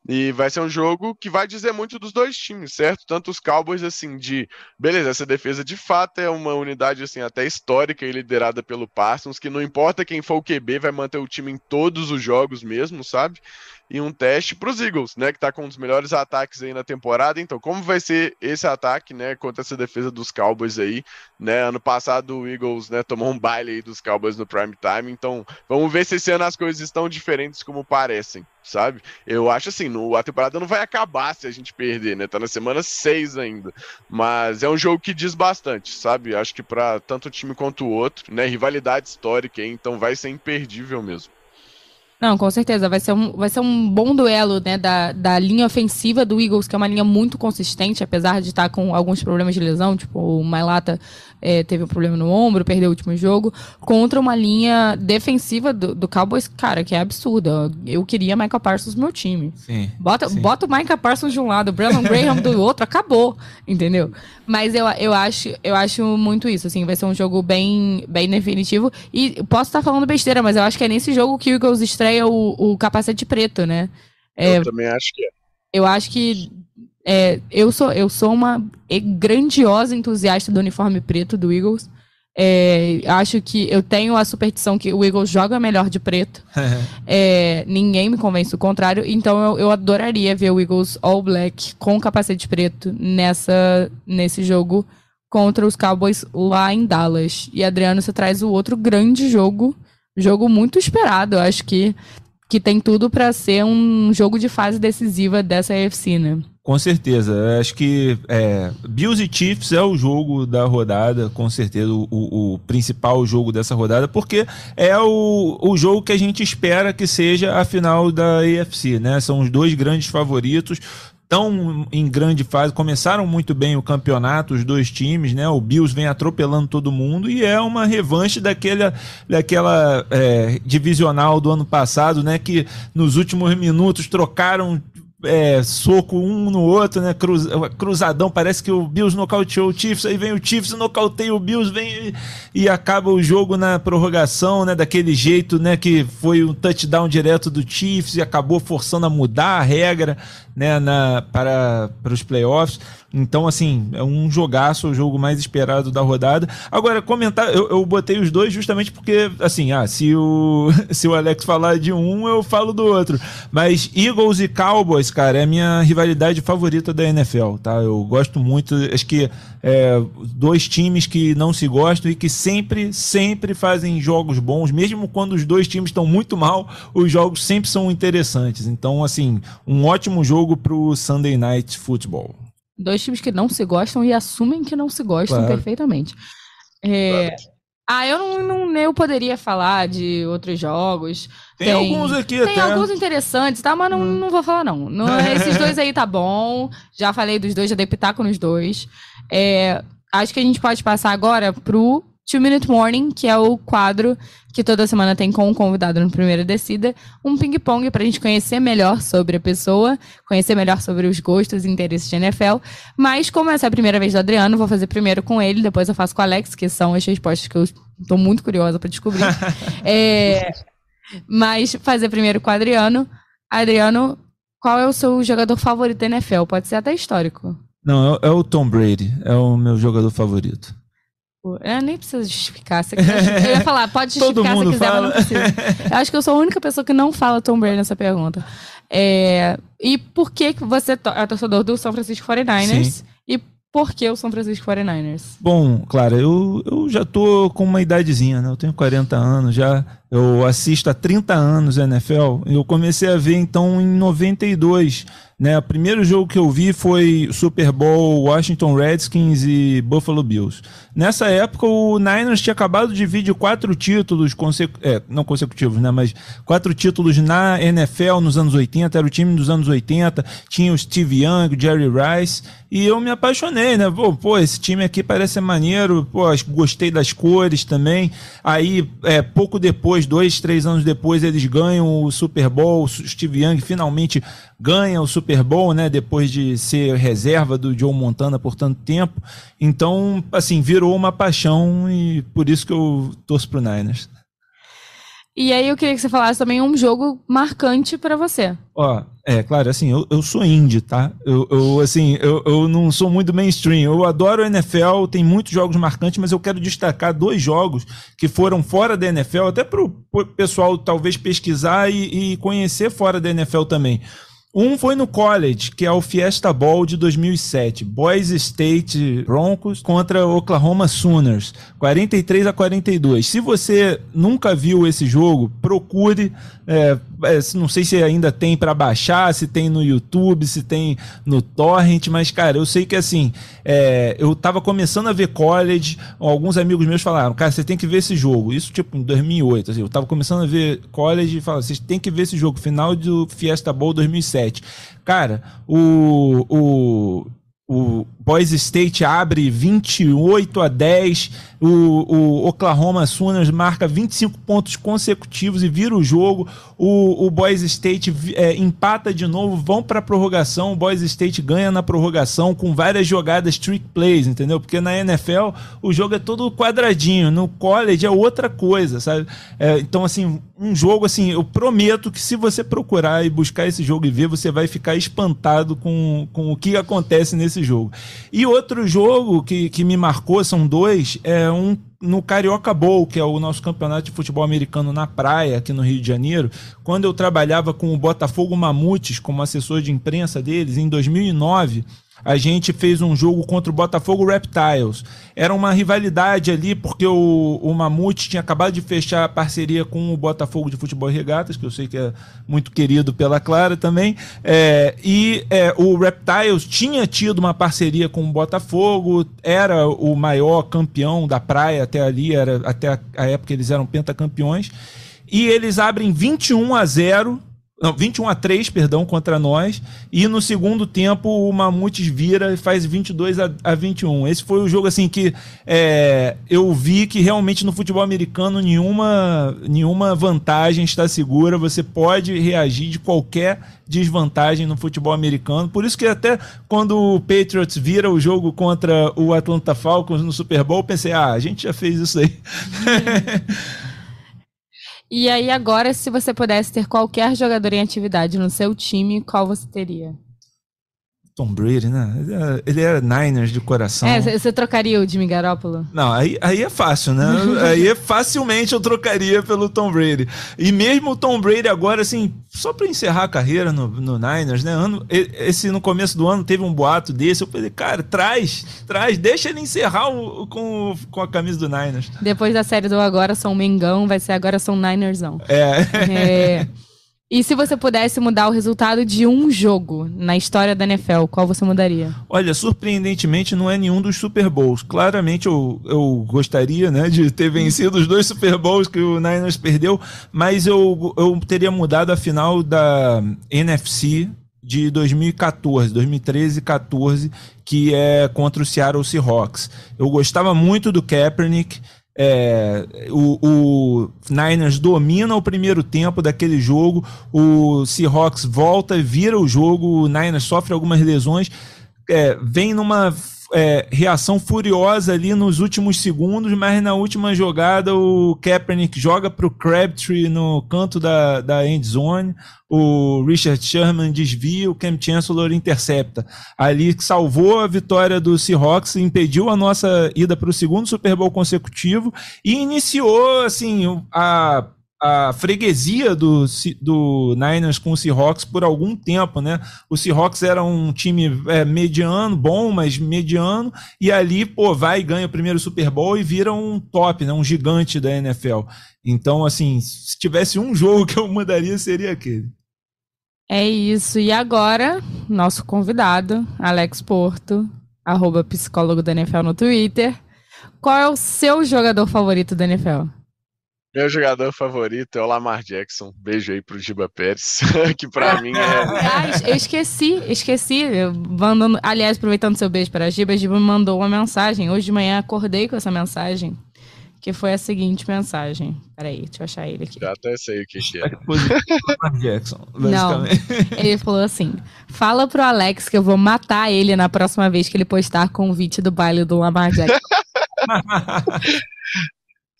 E vai ser um jogo que vai dizer muito dos dois times, certo? Tanto os Cowboys assim de, beleza, essa defesa de fato é uma unidade assim até histórica e liderada pelo Parsons, que não importa quem for o QB, vai manter o time em todos os jogos mesmo, sabe? E um teste para os Eagles, né, que está com um dos melhores ataques aí na temporada. Então, como vai ser esse ataque, né, contra essa defesa dos Cowboys aí, né? Ano passado o Eagles, né, tomou um baile aí dos Cowboys no prime time. Então, vamos ver se esse ano as coisas estão diferentes como parecem, sabe? Eu acho assim, no, a temporada não vai acabar se a gente perder, né? Tá na semana 6 ainda. Mas é um jogo que diz bastante, sabe? Acho que para tanto o time quanto o outro, né, rivalidade histórica aí, então vai ser imperdível mesmo. Não, com certeza. Vai ser um, vai ser um bom duelo né, da, da linha ofensiva do Eagles, que é uma linha muito consistente, apesar de estar com alguns problemas de lesão, tipo o Mailata é, teve um problema no ombro, perdeu o último jogo, contra uma linha defensiva do, do Cowboys, cara, que é absurda. Eu queria Michael Parsons no meu time. Sim, bota, sim. bota o Michael Parsons de um lado, o Brandon Graham do outro, acabou, entendeu? Mas eu, eu, acho, eu acho muito isso, assim, vai ser um jogo bem, bem definitivo. E posso estar falando besteira, mas eu acho que é nesse jogo que o Eagles estreia o, o capacete preto, né? É, eu também acho que é. Eu acho que é, eu, sou, eu sou uma grandiosa entusiasta do uniforme preto do Eagles. É, acho que eu tenho a superstição que o Eagles joga melhor de preto. (laughs) é, ninguém me convence do contrário. Então eu, eu, adoraria ver o Eagles All Black com capacete preto nessa, nesse jogo contra os Cowboys lá em Dallas. E Adriano, você traz o outro grande jogo. Jogo muito esperado. Eu acho que, que tem tudo para ser um jogo de fase decisiva dessa AFC, né? Com certeza. Acho que é, Bills e Chiefs é o jogo da rodada, com certeza, o, o, principal jogo dessa rodada, porque é o, o jogo que a gente espera que seja a final da AFC, né? São os dois grandes favoritos. Estão em grande fase, começaram muito bem o campeonato, os dois times, né? O Bills vem atropelando todo mundo e é uma revanche daquela, daquela é, divisional do ano passado, né? Que nos últimos minutos trocaram é, soco um no outro, né? Cruz, cruzadão. Parece que o Bills nocauteou o Chiefs, aí vem o Chiefs, nocauteia o Bills, vem e, acaba o jogo na prorrogação, né? Daquele jeito, né? Que foi um touchdown direto do Chiefs e acabou forçando a mudar a regra, né? Na, para, para os playoffs. Então, assim, é um jogaço, o jogo mais esperado da rodada. Agora, comentar, eu, eu botei os dois justamente porque, assim, ah, se o, (laughs) se o Alex falar de um, eu falo do outro. Mas Eagles e Cowboys, cara, é a minha rivalidade favorita da NFL, tá? Eu gosto muito, acho que é, dois times que não se gostam e que sempre, sempre fazem jogos bons, mesmo quando os dois times estão muito mal, os jogos sempre são interessantes. Então, assim, um ótimo jogo pro Sunday Night Football. Dois times que não se gostam e assumem que não se gostam claro. perfeitamente. É... Ah, eu não, não, eu poderia falar de outros jogos. Tem, tem alguns aqui tem até. alguns interessantes, tá? Mas não, hum. não vou falar, não. não. (laughs) Esses dois aí tá bom. Já falei dos dois, já dei pitaco nos dois. É, acho que a gente pode passar agora pro Two Minute Morning, que é o quadro que toda semana tem com um convidado no Primeira Descida, um ping-pong para a gente conhecer melhor sobre a pessoa, conhecer melhor sobre os gostos e interesses de NFL. Mas, como essa é a primeira vez do Adriano, vou fazer primeiro com ele, depois eu faço com o Alex, que são as respostas que eu estou muito curiosa para descobrir. (laughs) é, mas fazer primeiro com o Adriano. Adriano, qual é o seu jogador favorito da NFL? Pode ser até histórico. Não, é, é o Tom Brady, é o meu jogador favorito. Eu nem precisa justificar. Você quer, eu ia falar, (laughs) pode justificar se quiser, fala. mas não precisa. Eu acho que eu sou a única pessoa que não fala Tom Brady nessa pergunta. É, e por que você é torcedor do São Francisco 49ers? Sim. E por que o São Francisco 49ers? Bom, claro, eu, eu já tô com uma idadezinha, né? Eu tenho 40 anos já. Eu assisto há 30 anos NFL. Eu comecei a ver então em 92 né, o primeiro jogo que eu vi foi Super Bowl Washington Redskins e Buffalo Bills. Nessa época, o Niners tinha acabado de vir de quatro títulos, consecu é, não consecutivos, né, mas quatro títulos na NFL nos anos 80, era o time dos anos 80, tinha o Steve Young, o Jerry Rice, e eu me apaixonei, né? Pô, pô, esse time aqui parece maneiro, pô, gostei das cores também. Aí, é, pouco depois, dois, três anos depois, eles ganham o Super Bowl, o Steve Young finalmente ganha o Super Bowl, né? Depois de ser reserva do Joe Montana por tanto tempo. Então, assim, virou uma paixão e por isso que eu torço pro Niners. E aí eu queria que você falasse também um jogo marcante para você. Ó, é, claro, assim, eu, eu sou indie, tá? Eu, eu assim, eu, eu não sou muito mainstream. Eu adoro a NFL, tem muitos jogos marcantes, mas eu quero destacar dois jogos que foram fora da NFL, até pro pessoal talvez pesquisar e, e conhecer fora da NFL também. Um foi no college, que é o Fiesta Bowl de 2007. Boise State Broncos contra Oklahoma Sooners. 43 a 42. Se você nunca viu esse jogo, procure. É, não sei se ainda tem para baixar, se tem no YouTube, se tem no Torrent, mas, cara, eu sei que assim, é, eu tava começando a ver college, alguns amigos meus falaram, cara, você tem que ver esse jogo. Isso, tipo, em 2008, assim, eu tava começando a ver college e falaram, vocês tem que ver esse jogo, final do Fiesta Bowl 2007. Cara, o, o o Boise State abre 28 a 10, o, o Oklahoma Sooners marca 25 pontos consecutivos e vira o jogo. O, o State é, empata de novo, vão para a prorrogação. O Boise State ganha na prorrogação com várias jogadas trick plays, entendeu? Porque na NFL o jogo é todo quadradinho, no college é outra coisa, sabe? É, então, assim, um jogo assim, eu prometo que se você procurar e buscar esse jogo e ver, você vai ficar espantado com, com o que acontece nesse jogo. E outro jogo que, que me marcou, são dois, é um no Carioca Bowl, que é o nosso campeonato de futebol americano na praia, aqui no Rio de Janeiro, quando eu trabalhava com o Botafogo Mamutes como assessor de imprensa deles, em 2009 a gente fez um jogo contra o Botafogo Reptiles. Era uma rivalidade ali, porque o, o Mamute tinha acabado de fechar a parceria com o Botafogo de Futebol e Regatas, que eu sei que é muito querido pela Clara também. É, e é, o Reptiles tinha tido uma parceria com o Botafogo, era o maior campeão da praia até ali, era, até a, a época eles eram pentacampeões. E eles abrem 21 a 0 não, 21 a 3, perdão, contra nós. E no segundo tempo o Mamutes vira e faz 22 a, a 21. Esse foi o jogo assim que é, eu vi que realmente no futebol americano nenhuma, nenhuma vantagem está segura. Você pode reagir de qualquer desvantagem no futebol americano. Por isso que até quando o Patriots vira o jogo contra o Atlanta Falcons no Super Bowl, pensei, ah, a gente já fez isso aí. (laughs) E aí, agora, se você pudesse ter qualquer jogador em atividade no seu time, qual você teria? Tom Brady, né? Ele era Niners de coração. É, você trocaria o Jimmy Garoppolo? Não, aí, aí é fácil, né? (laughs) aí é facilmente eu trocaria pelo Tom Brady. E mesmo o Tom Brady agora, assim, só para encerrar a carreira no, no, Niners, né? Ano, esse no começo do ano teve um boato desse. Eu falei, cara, traz, traz, deixa ele encerrar o, com, com a camisa do Niners. Depois da série do Agora São Mengão, vai ser Agora São Ninersão. É. é. (laughs) E se você pudesse mudar o resultado de um jogo na história da NFL, qual você mudaria? Olha, surpreendentemente não é nenhum dos Super Bowls. Claramente eu, eu gostaria né, de ter vencido os dois Super Bowls que o Niners perdeu, mas eu, eu teria mudado a final da NFC de 2014, 2013 e 14, que é contra o Seattle Seahawks. Eu gostava muito do Kaepernick, é, o, o, Niners domina o primeiro tempo daquele jogo, o Seahawks volta, vira o jogo, o Niners sofre algumas lesões, é, vem numa é, reação furiosa ali nos últimos segundos, mas na última jogada o Kaepernick joga para o Crabtree no canto da, da end zone, o Richard Sherman desvia, o Cam Chancellor intercepta. Ali salvou a vitória do Seahawks, impediu a nossa ida para o segundo Super Bowl consecutivo e iniciou assim a a freguesia do, do Niners com o Seahawks por algum tempo, né? O Seahawks era um time é, mediano, bom, mas mediano, e ali, pô, vai e ganha o primeiro Super Bowl e vira um top, né? Um gigante da NFL. Então, assim, se tivesse um jogo que eu mudaria, seria aquele. É isso. E agora, nosso convidado, Alex Porto, arroba psicólogo da NFL no Twitter. Qual é o seu jogador favorito da NFL? Meu jogador favorito é o Lamar Jackson. Beijo aí pro Giba Pérez, (laughs) que pra mim é. (laughs) Aliás, eu esqueci, esqueci. mandando, aliás, aproveitando seu beijo para a Giba, a Giba me mandou uma mensagem. Hoje de manhã acordei com essa mensagem, que foi a seguinte mensagem. Peraí, deixa eu achar ele aqui. Já até sei o que, que é. Lamar Jackson, Não, ele falou assim: fala pro Alex que eu vou matar ele na próxima vez que ele postar convite do baile do Lamar Jackson. (laughs)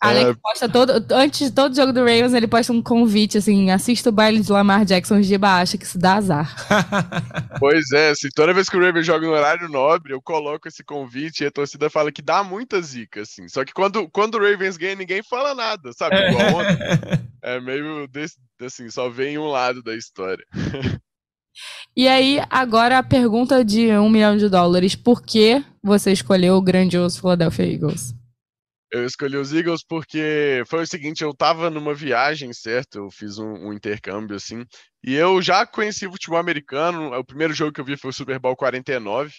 Alex é... posta todo. Antes de todo jogo do Ravens, ele posta um convite, assim, assista o baile de Lamar Jackson, Giba acha que isso dá azar. (laughs) pois é, assim, toda vez que o Ravens joga no horário nobre, eu coloco esse convite e a torcida fala que dá muita zica, assim. Só que quando, quando o Ravens ganha, ninguém fala nada, sabe? Igual ontem. (laughs) É meio desse, assim, só vem um lado da história. E aí, agora a pergunta de um milhão de dólares: por que você escolheu o grandioso Philadelphia Eagles? Eu escolhi os Eagles porque foi o seguinte, eu tava numa viagem, certo? Eu fiz um, um, intercâmbio, assim, e eu já conheci futebol americano, o primeiro jogo que eu vi foi o Super Bowl 49,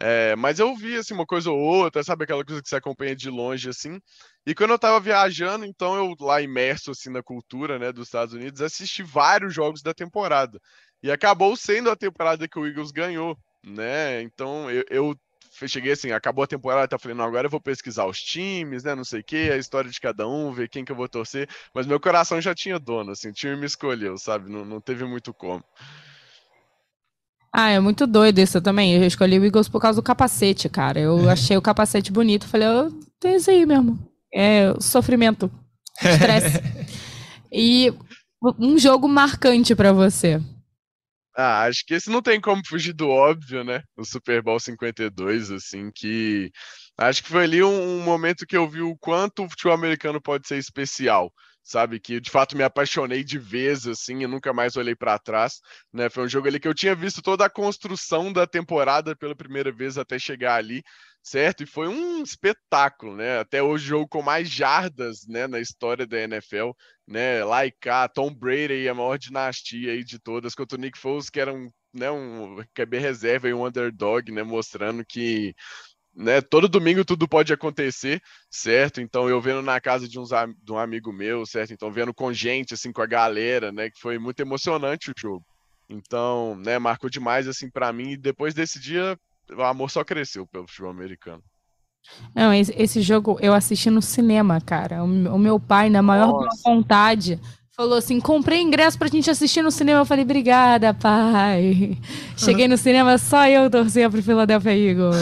é, mas eu vi, assim, uma coisa ou outra, sabe aquela coisa que você acompanha de longe, assim, e quando eu tava viajando, então eu lá imerso, assim, na cultura, né, dos Estados Unidos, assisti vários jogos da temporada, e acabou sendo a temporada que o Eagles ganhou, né, então eu, eu cheguei assim, acabou a temporada, tá falando, agora eu vou pesquisar os times, né, não sei o que, a história de cada um, ver quem que eu vou torcer, mas meu coração já tinha dono, assim, o time me escolheu, sabe, não, não teve muito como. Ah, é muito doido isso também, eu escolhi o Eagles por causa do capacete, cara, eu é. achei o capacete bonito, falei, eu tenho isso aí mesmo, é sofrimento, estresse. (laughs) e um jogo marcante para você. Ah, acho que esse não tem como fugir do óbvio, né? O Super Bowl 52, assim, que acho que foi ali um, um momento que eu vi o quanto o futebol americano pode ser especial sabe? Que de fato me apaixonei de vez, assim, e nunca mais olhei para trás, né? Foi um jogo ali que eu tinha visto toda a construção da temporada pela primeira vez até chegar ali, certo? E foi um espetáculo, né? Até hoje o jogo com mais jardas, né, na história da NFL, né? Lá cá, Tom Brady, a maior dinastia aí de todas, contra o Nick Foles, que era um, né, um QB reserva e um underdog, né, mostrando que né? Todo domingo tudo pode acontecer, certo? Então eu vendo na casa de, uns, de um amigo meu, certo? Então vendo com gente, assim, com a galera, né? Que foi muito emocionante o jogo. Então, né? Marcou demais, assim, para mim. E depois desse dia, o amor só cresceu pelo futebol americano. Não, esse, esse jogo eu assisti no cinema, cara. O, o meu pai, na maior vontade, falou assim: comprei ingresso pra gente assistir no cinema. Eu falei, obrigada, pai. Cheguei no cinema, só eu torcia pro Philadelphia Eagles.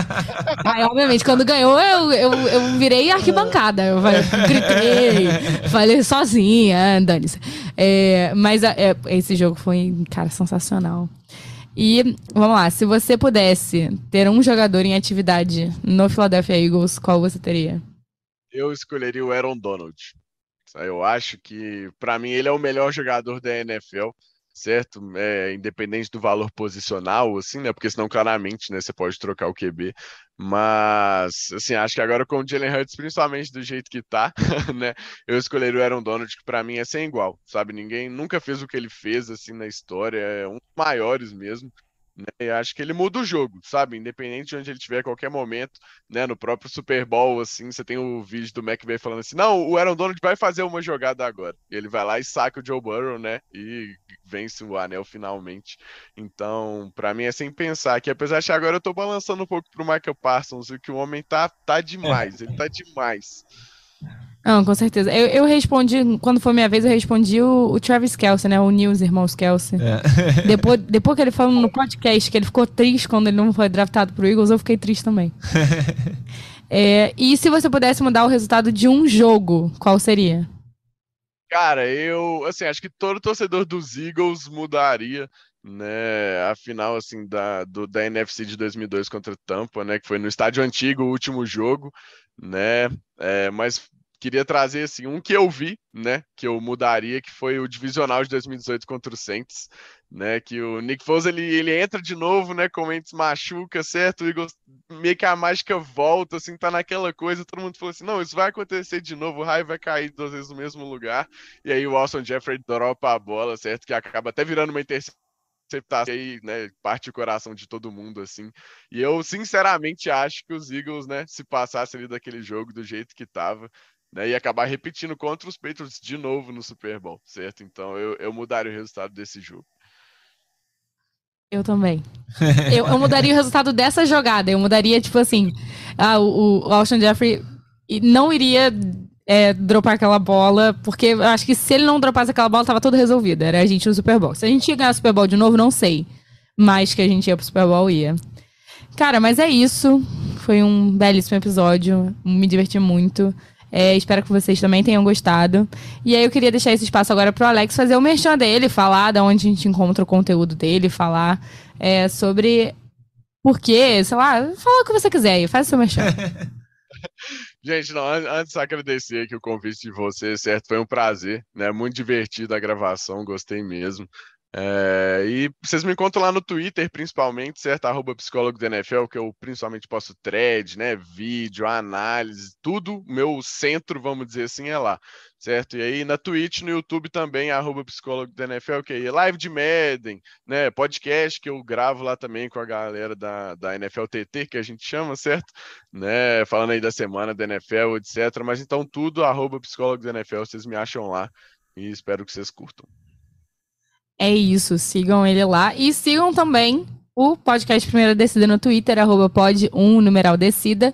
(laughs) Aí, obviamente, quando ganhou, eu, eu, eu virei arquibancada. Eu falei, gritei, falei sozinha, dane-se. É, mas é, esse jogo foi, cara, sensacional. E vamos lá, se você pudesse ter um jogador em atividade no Philadelphia Eagles, qual você teria? Eu escolheria o Aaron Donald. Eu acho que, para mim, ele é o melhor jogador da NFL, certo? É, independente do valor posicional, assim, né? Porque senão, claramente, né, você pode trocar o QB. Mas, assim, acho que agora com o Jalen Hurts, principalmente do jeito que tá, (laughs) né? Eu escolheria o Aaron Donald, que para mim é sem igual, sabe? Ninguém nunca fez o que ele fez, assim, na história. É um dos maiores mesmo. Né? E acho que ele muda o jogo, sabe? Independente de onde ele estiver, a qualquer momento, né? No próprio Super Bowl, assim, você tem o vídeo do McVay falando assim: não, o Aaron Donald vai fazer uma jogada agora. E ele vai lá e saca o Joe Burrow, né? E vence o anel finalmente. Então, para mim é sem pensar que, apesar de que agora eu tô balançando um pouco pro Michael Parsons, e que o homem tá, tá demais, ele tá demais. Não, com certeza. Eu, eu respondi, quando foi minha vez, eu respondi o, o Travis Kelsey, né? O News Irmãos Kelsey. É. (laughs) Depois, depois que ele falou no podcast que ele ficou triste quando ele não foi draftado pro Eagles, eu fiquei triste também. (laughs) é, e se você pudesse mudar o resultado de um jogo, qual seria? Cara, eu, assim, acho que todo torcedor dos Eagles mudaria, né, a final, assim, da, do, da NFC de 2002 contra Tampa, né, que foi no estádio antigo, o último jogo, né, é, mas queria trazer assim um que eu vi, né, que eu mudaria, que foi o divisional de 2018 contra o Saints, né, que o Nick Foles ele, ele entra de novo, né, com o Saints machuca, certo? O meio que a mágica volta, assim, tá naquela coisa, todo mundo falou assim, não, isso vai acontecer de novo, o raio vai cair duas vezes no mesmo lugar, e aí o Austin Jeffrey dropa a bola, certo? Que acaba até virando uma interceptação interceptação aí, né, parte o coração de todo mundo, assim. E eu, sinceramente, acho que os Eagles, né, se passasse ali daquele jogo do jeito que tava, né, e acabar repetindo contra os Patriots de novo no Super Bowl, certo? Então eu, eu mudaria o resultado desse jogo. Eu também. eu, eu, mudaria o resultado dessa jogada. Eu mudaria, tipo assim, ah, o, o Austin Jeffrey não iria é, dropar aquela bola, porque eu acho que se ele não dropasse aquela bola, tava tudo resolvido. Era a gente no Super Bowl. Se a gente ia ganhar o Super Bowl de novo, não sei. Mas que a gente ia pro Super Bowl, ia. Cara, mas é isso. Foi um belíssimo episódio. Me diverti muito. É, espero que vocês também tenham gostado. E aí eu queria deixar esse espaço agora para o Alex fazer o merchan dele, falar de onde a gente encontra o conteúdo dele, falar é, sobre por quê, sei lá, fala o que você quiser aí, faz o seu merchan. (laughs) Gente, não, antes de agradecer aqui o convite de vocês, certo? Foi um prazer, né? Muito divertido a gravação, gostei mesmo. É, e vocês me encontram lá no Twitter, principalmente, certo? Arroba psicólogo da NFL, que eu principalmente posto thread, né? Vídeo, análise, tudo. Meu centro, vamos dizer assim, é lá, certo? E aí na Twitch, no YouTube também, arroba psicólogo da NFL, que é live de Madden, né? Podcast que eu gravo lá também com a galera da, da NFL TT, que a gente chama, certo? Né? Falando aí da semana da NFL, etc. Mas então tudo, arroba psicólogo da NFL, vocês me acham lá e espero que vocês curtam. É isso, sigam ele lá. E sigam também o podcast Primeira Descida no Twitter, arroba pod1, numeral descida.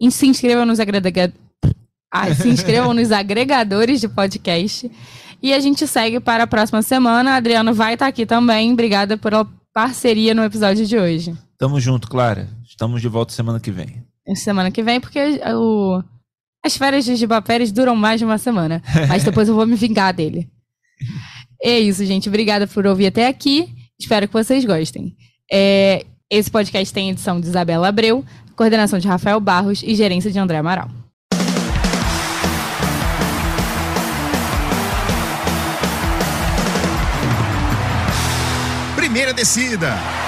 E se inscrevam nos agregadores. Ah, se inscrevam nos agregadores de podcast. E a gente segue para a próxima semana. Adriano vai estar aqui também. Obrigada pela parceria no episódio de hoje. Tamo junto, Clara. Estamos de volta semana que vem. Semana que vem, porque o... as férias de Giba Pérez duram mais de uma semana. Mas depois eu vou me vingar dele. É isso, gente. Obrigada por ouvir até aqui. Espero que vocês gostem. É, esse podcast tem edição de Isabela Abreu, coordenação de Rafael Barros e gerência de André Amaral. Primeira descida.